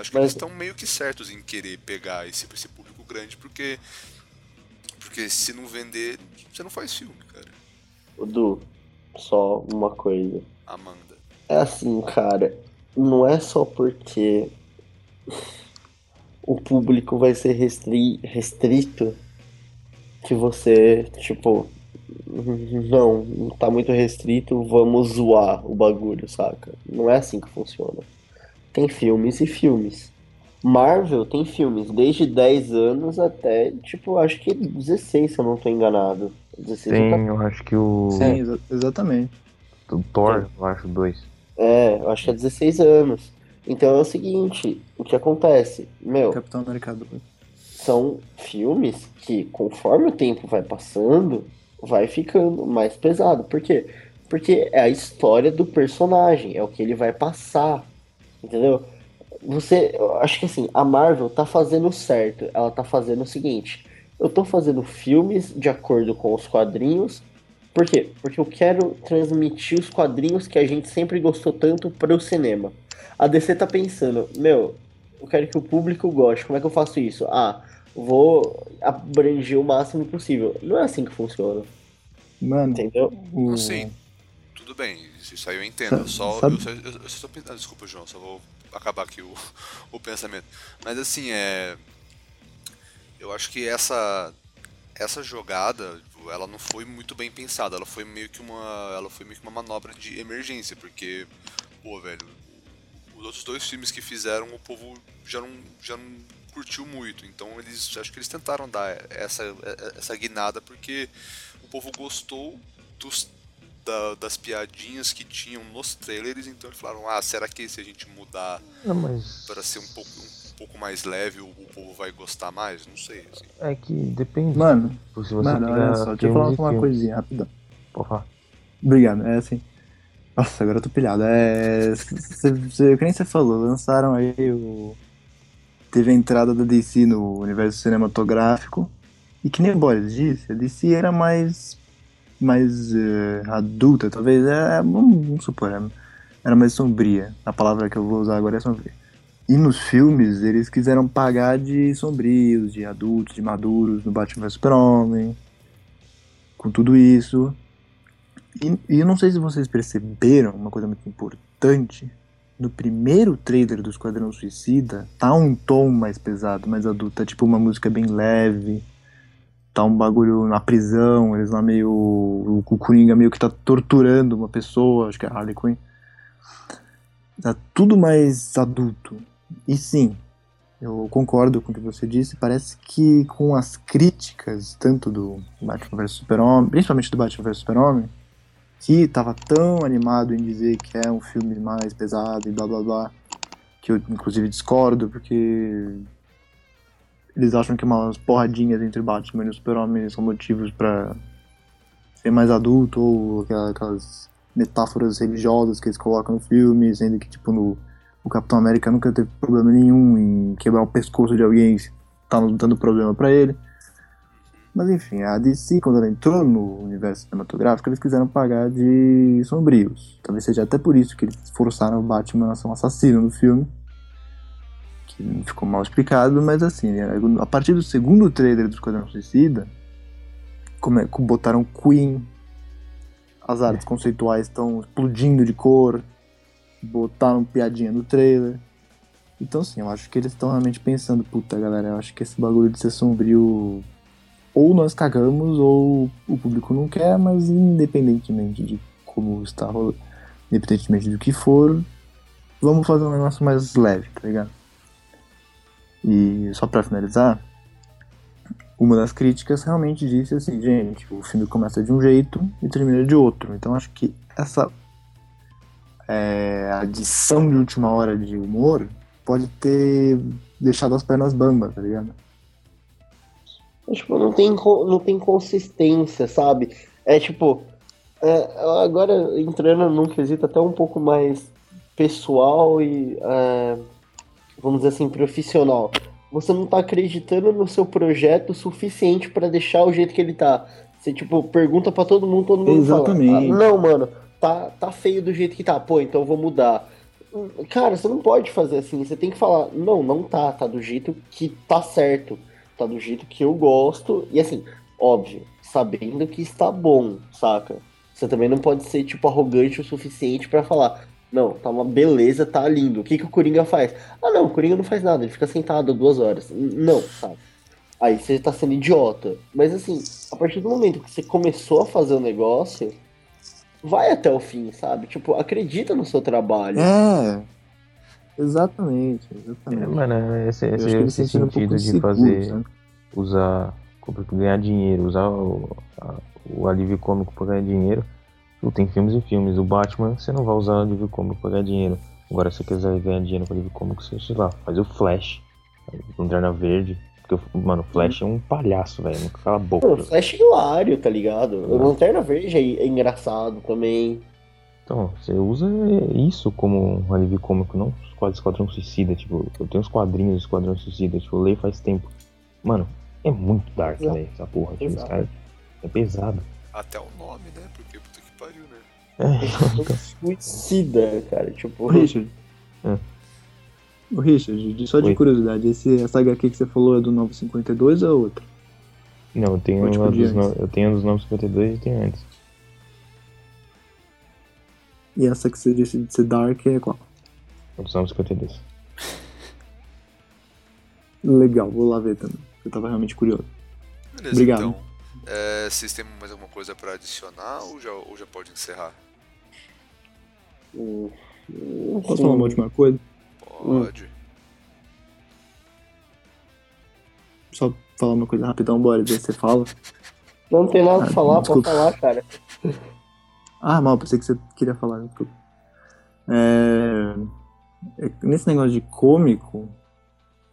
acho que Mas- eles estão meio que certos em querer pegar esse, esse público grande, porque. Porque se não vender, você não faz filme, cara. Du, só uma coisa. Amanda. É assim, cara, não é só porque o público vai ser restri restrito que você, tipo, não tá muito restrito, vamos zoar o bagulho, saca? Não é assim que funciona. Tem filmes e filmes. Marvel tem filmes desde 10 anos até, tipo, acho que 16, se eu não tô enganado. 16 ou tem, eu acho que o. Sim, exa- exatamente. o Thor, eu acho, dois. É, eu acho que é 16 anos. Então é o seguinte, o que acontece? Meu, Capitão América 2. são filmes que, conforme o tempo vai passando, vai ficando mais pesado. Por quê? Porque é a história do personagem, é o que ele vai passar. Entendeu? Você, eu acho que assim, a Marvel tá fazendo certo. Ela tá fazendo o seguinte: eu tô fazendo filmes de acordo com os quadrinhos. Por quê? Porque eu quero transmitir os quadrinhos que a gente sempre gostou tanto para o cinema. A DC tá pensando, meu, eu quero que o público goste. Como é que eu faço isso? Ah, vou abranger o máximo possível. Não é assim que funciona, Mano, entendeu? o... Sei. Tudo bem, isso aí eu entendo. Só, eu, só, eu, eu só pensando. Desculpa, João, só vou acabar aqui o, o pensamento. Mas assim, é. Eu acho que essa. Essa jogada, ela não foi muito bem pensada. Ela foi meio que uma. Ela foi meio que uma manobra de emergência, porque. Pô, velho. Os outros dois filmes que fizeram, o povo já não, já não curtiu muito. Então eles. Acho que eles tentaram dar essa, essa guinada porque o povo gostou dos da- das piadinhas que tinham nos trailers, então eles falaram, ah, será que se a gente mudar Não, mas. para ser um pouco, um pouco mais leve, o, o povo vai gostar mais? Não sei. assim. É que depende. Mano, Tipo, se você mano, olha só, deixa eu falar uma coisinha. Pode falar. Obrigado, é assim. Nossa, agora eu tô pilhado. É. Cê, cê, que nem você falou, lançaram aí o. Teve a entrada da DC no universo cinematográfico. E que nem o Boris disse, a DC era mais. Mais eh, adulta, talvez. É, vamos, vamos supor, é- era mais sombria. A palavra que eu vou usar agora é sombria. E nos filmes, eles quiseram pagar de sombrios, de adultos, de maduros, no Batman vs Super-Homem. Com tudo isso. E, e eu não sei se vocês perceberam uma coisa muito importante. No primeiro trailer do Esquadrão Suicida, tá um tom mais pesado, mais adulto. Tá tipo uma música bem leve. Tá um bagulho na prisão, eles lá meio. O Coringa meio que tá torturando uma pessoa, acho que é Harley Quinn. Tá tudo mais adulto. E sim, eu concordo com o que você disse. Parece que com as críticas, tanto do Batman vs Super-Homem, principalmente do Batman vs Super-Homem, que tava tão animado em dizer que é um filme mais pesado e blá blá blá, que eu inclusive discordo, porque eles acham que umas porradinhas entre Batman e o Super-Homem são motivos pra ser mais adulto, ou aquelas metáforas religiosas que eles colocam no filme, sendo que, tipo, no, o Capitão América nunca teve problema nenhum em quebrar o pescoço de alguém se tá dando problema para ele. Mas enfim, a DC, quando ela entrou no universo cinematográfico, eles quiseram pagar de sombrios. Talvez seja até por isso que eles forçaram o Batman a ser um assassino no filme. Ficou mal explicado, mas assim, né, a partir do segundo trailer do Esquadrão Suicida, como é, botaram Queen, as artes conceituais estão explodindo de cor, botaram piadinha no trailer. Então, assim, eu acho que eles estão realmente pensando, puta galera, eu acho que esse bagulho de ser sombrio ou nós cagamos ou o público não quer, mas independentemente de como está rolando, independentemente do que for, vamos fazer um negócio mais leve, tá ligado? E só pra finalizar, uma das críticas realmente disse assim, gente, o filme começa de um jeito e termina de outro. Então acho que essa é, adição de última hora de humor pode ter deixado as pernas bambas, tá ligado? Tipo, não tem, não tem consistência, sabe? É tipo, é, agora entrando num quesito até um pouco mais pessoal e, é, vamos dizer assim, profissional. Você não tá acreditando no seu projeto o suficiente para deixar o jeito que ele tá. Você, tipo, pergunta para todo mundo, todo mundo Exatamente. fala. Ah, não, mano, tá, tá feio do jeito que tá. Pô, então eu vou mudar. Cara, você não pode fazer assim. Você tem que falar, não, não tá, tá do jeito que tá certo tá do jeito que eu gosto. E assim, óbvio, sabendo que está bom, saca? Você também não pode ser, tipo, arrogante o suficiente para falar, não, tá uma beleza, tá lindo. O que, que o Coringa faz? Ah, não, o Coringa não faz nada, ele fica sentado duas horas. Não, sabe? Aí você tá sendo idiota. Mas assim, a partir do momento que você começou a fazer o negócio, vai até o fim, sabe? Tipo, acredita no seu trabalho. É. Exatamente, exatamente. É, mano, esse, esse, esse um sentido pouco de inseguro, fazer, sabe? usar, ganhar dinheiro, usar o, a- o alívio cômico pra ganhar dinheiro. Tipo, Tem filmes e filmes. O Batman, você não vai usar o alívio cômico pra ganhar dinheiro. Agora, se você quiser ganhar dinheiro com alívio cômico, você, sei lá, faz o Flash. Lanterna Verde. Porque, mano, o Flash é um palhaço, velho. Nunca cala a boca. Pô, Flash é hilário, tá ligado? O Lanterna Verde é, é engraçado também. Então, você usa isso como um alívio cômico, não os quadros Esquadrão Suicida. Tipo, eu tenho os quadrinhos do Esquadrão Suicida, tipo, eu leio faz tempo. Mano, é muito dark, velho, essa porra. Tipo, caras- é pesado. Até o nome, né? É, Suicida, cara. Tipo, Richard. É. Ô, Richard, só de Oi. curiosidade, esse, essa HQ que você falou é do 952 ou é outra? não, eu tenho, Ou, tipo, dos, no- eu tenho a dos 952 e tenho antes. E essa que você disse de ser Dark é qual? A dos 952. Legal, vou lá ver também. Eu tava realmente curioso. Beleza, Obrigado. então. É, vocês têm mais alguma coisa pra adicionar ou já, ou já pode encerrar? Hum, Posso falar uma última coisa? Pode. Só falar uma coisa rapidão, Boris, aí você fala. Não tem nada Ah, pra falar, pode desculpa. falar, cara. Ah, mal, pensei que você queria falar. desculpa. É... é- Nesse negócio de cômico,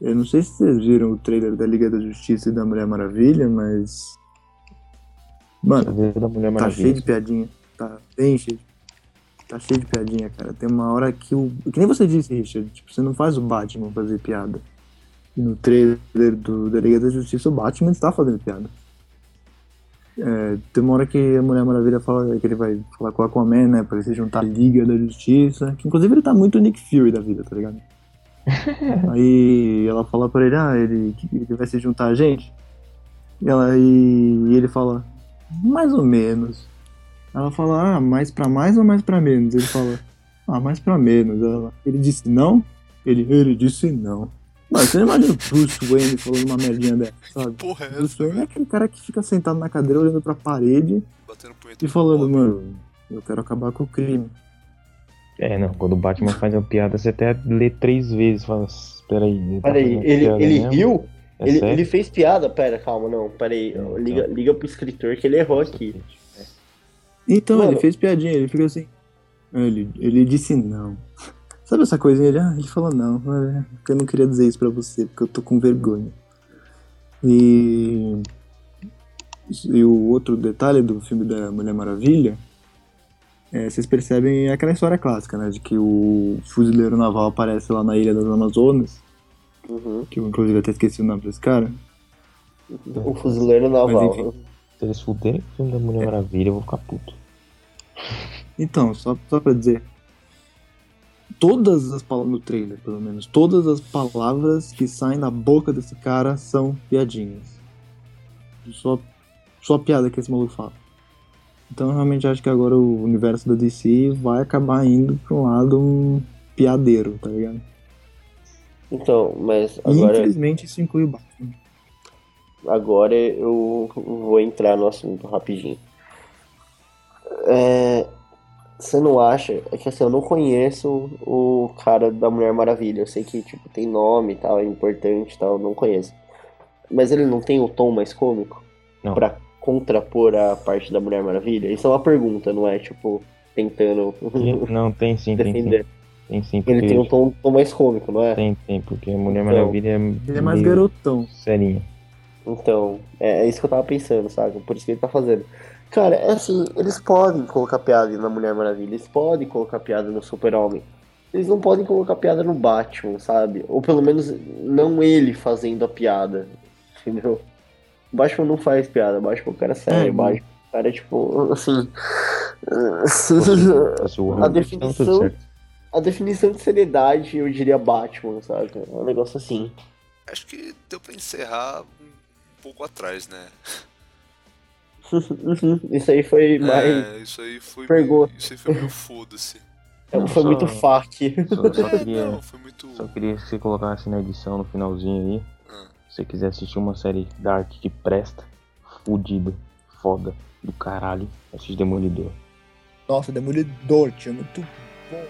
eu não sei se vocês viram o trailer da Liga da Justiça e da Mulher Maravilha, mas. Mano, Cadeira da Mulher tá cheio de piadinha. Tá bem cheio. Tá cheio de piadinha, cara. Tem uma hora que o. Que nem você disse, Richard. Tipo, você não faz o Batman fazer piada. No trailer do da Liga da Justiça, o Batman está fazendo piada. É, tem uma hora que a Mulher Maravilha fala que ele vai falar com o Aquaman, né? Pra ele se juntar à Liga da Justiça. Que inclusive ele tá muito Nick Fury da vida, tá ligado? Aí ela fala pra ele, ah, ele, ele vai se juntar a gente. E, ela, e, e ele fala, mais ou menos. Ela fala, ah, mais pra mais ou mais pra menos? Ele fala, ah, mais pra menos. Ela, ele disse não? Ele, ele disse não. Mano, você não imagina o Bruce Wayne falando uma merdinha dessa, sabe? Porra, é Bruce? Wayne é aquele cara que fica sentado na cadeira olhando pra parede e falando, mano, eu quero acabar com o crime. É, não, quando o Batman faz uma piada, você até lê três vezes fala, espera aí. Ele tá Peraí, ele, piada ele mesmo? riu? É ele, ele fez piada? Pera, calma, não, peraí. Então. Liga, liga pro escritor que ele errou aqui. Então, Mano. ele fez piadinha, ele fica assim. Ele, ele disse não. Sabe essa coisinha? Ele, ah, ele falou não. é, porque eu não queria dizer isso pra você, porque eu tô com vergonha. E. E o outro detalhe do filme da Mulher Maravilha. é, vocês percebem aquela história clássica, né? De que o fuzileiro naval aparece lá na ilha das Amazonas. Uhum. Que eu, inclusive, até esqueci o nome desse cara. O fuzileiro naval. enfim. Se eles fuderem com o filme da Mulher Maravilha, eu vou ficar puto. Então, só, só pra dizer. Todas as palavras, no trailer pelo menos, todas as palavras que saem da boca desse cara são piadinhas. Só, só piada que esse maluco fala. Então eu realmente acho que agora o universo da DC vai acabar indo pra um lado um piadeiro, tá ligado? Então, mas agora, infelizmente isso inclui o Batman. Agora eu vou entrar no assunto rapidinho. É, você não acha? É que assim, eu não conheço o cara da Mulher Maravilha. Eu sei que tipo, tem nome e tal, é importante e tal, eu não conheço. Mas ele não tem o tom mais cômico? Não. Pra contrapor a parte da Mulher Maravilha? Isso é uma pergunta, não é tipo tentando Não, tem sim, tem sim. defender. Tem sim, porque Ele tem um tom, tom mais cômico, não é? tem, tem, porque a Mulher Então, Maravilha é, Ele é mais garotão. serinha. Então, é, é isso que eu tava pensando, sabe? Por isso que ele tá fazendo. Cara, é assim, eles podem colocar piada na Mulher Maravilha, eles podem colocar piada no Super-Homem. Eles não podem colocar piada no Batman, sabe? Ou pelo menos não ele fazendo a piada, entendeu? O Batman não faz piada, o Batman é um cara sério, É, o Batman é um cara, tipo, assim... O a Hulk, definição a definição de seriedade, eu diria Batman, sabe? É um negócio assim. Acho que deu pra encerrar pouco atrás, né? Isso aí foi mais... É, isso aí foi. Meio, isso aí foi meio foda-se. Não, foi só- muito fac. Só, só É, queria, não, foi muito. só queria que você colocasse na edição no finalzinho aí. Ah. Se você quiser assistir uma série Dark que presta, fudida, foda, do caralho, assiste Demolidor. Nossa, Demolidor, tinha muito bom.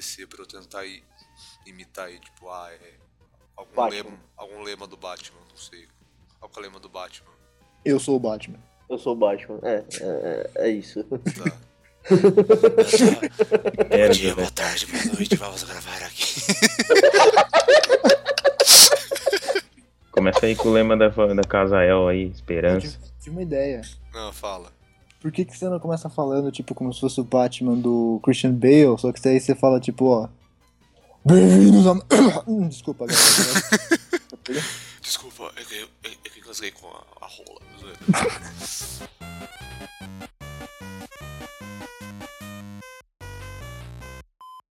DC pra eu tentar i- imitar aí, tipo, ah, é. Algum Batman. lema, algum lema do Batman, não sei. Qual que é o lema do Batman? Eu sou o Batman. Eu sou o Batman. É, é, é isso. Tá. É, Bom dia, boa tarde, boa noite, vamos gravar aqui. Começa aí com o lema da, da Casael aí, Eu Esperança. tive, tive uma ideia. Não, fala. Por que, que você não começa falando, tipo, como se fosse o Batman do Christian Bale, só que aí você fala, tipo, ó. Bem-vindos a. Desculpa, galera. Desculpa, é que, é, é que eu engasguei com a, a rola.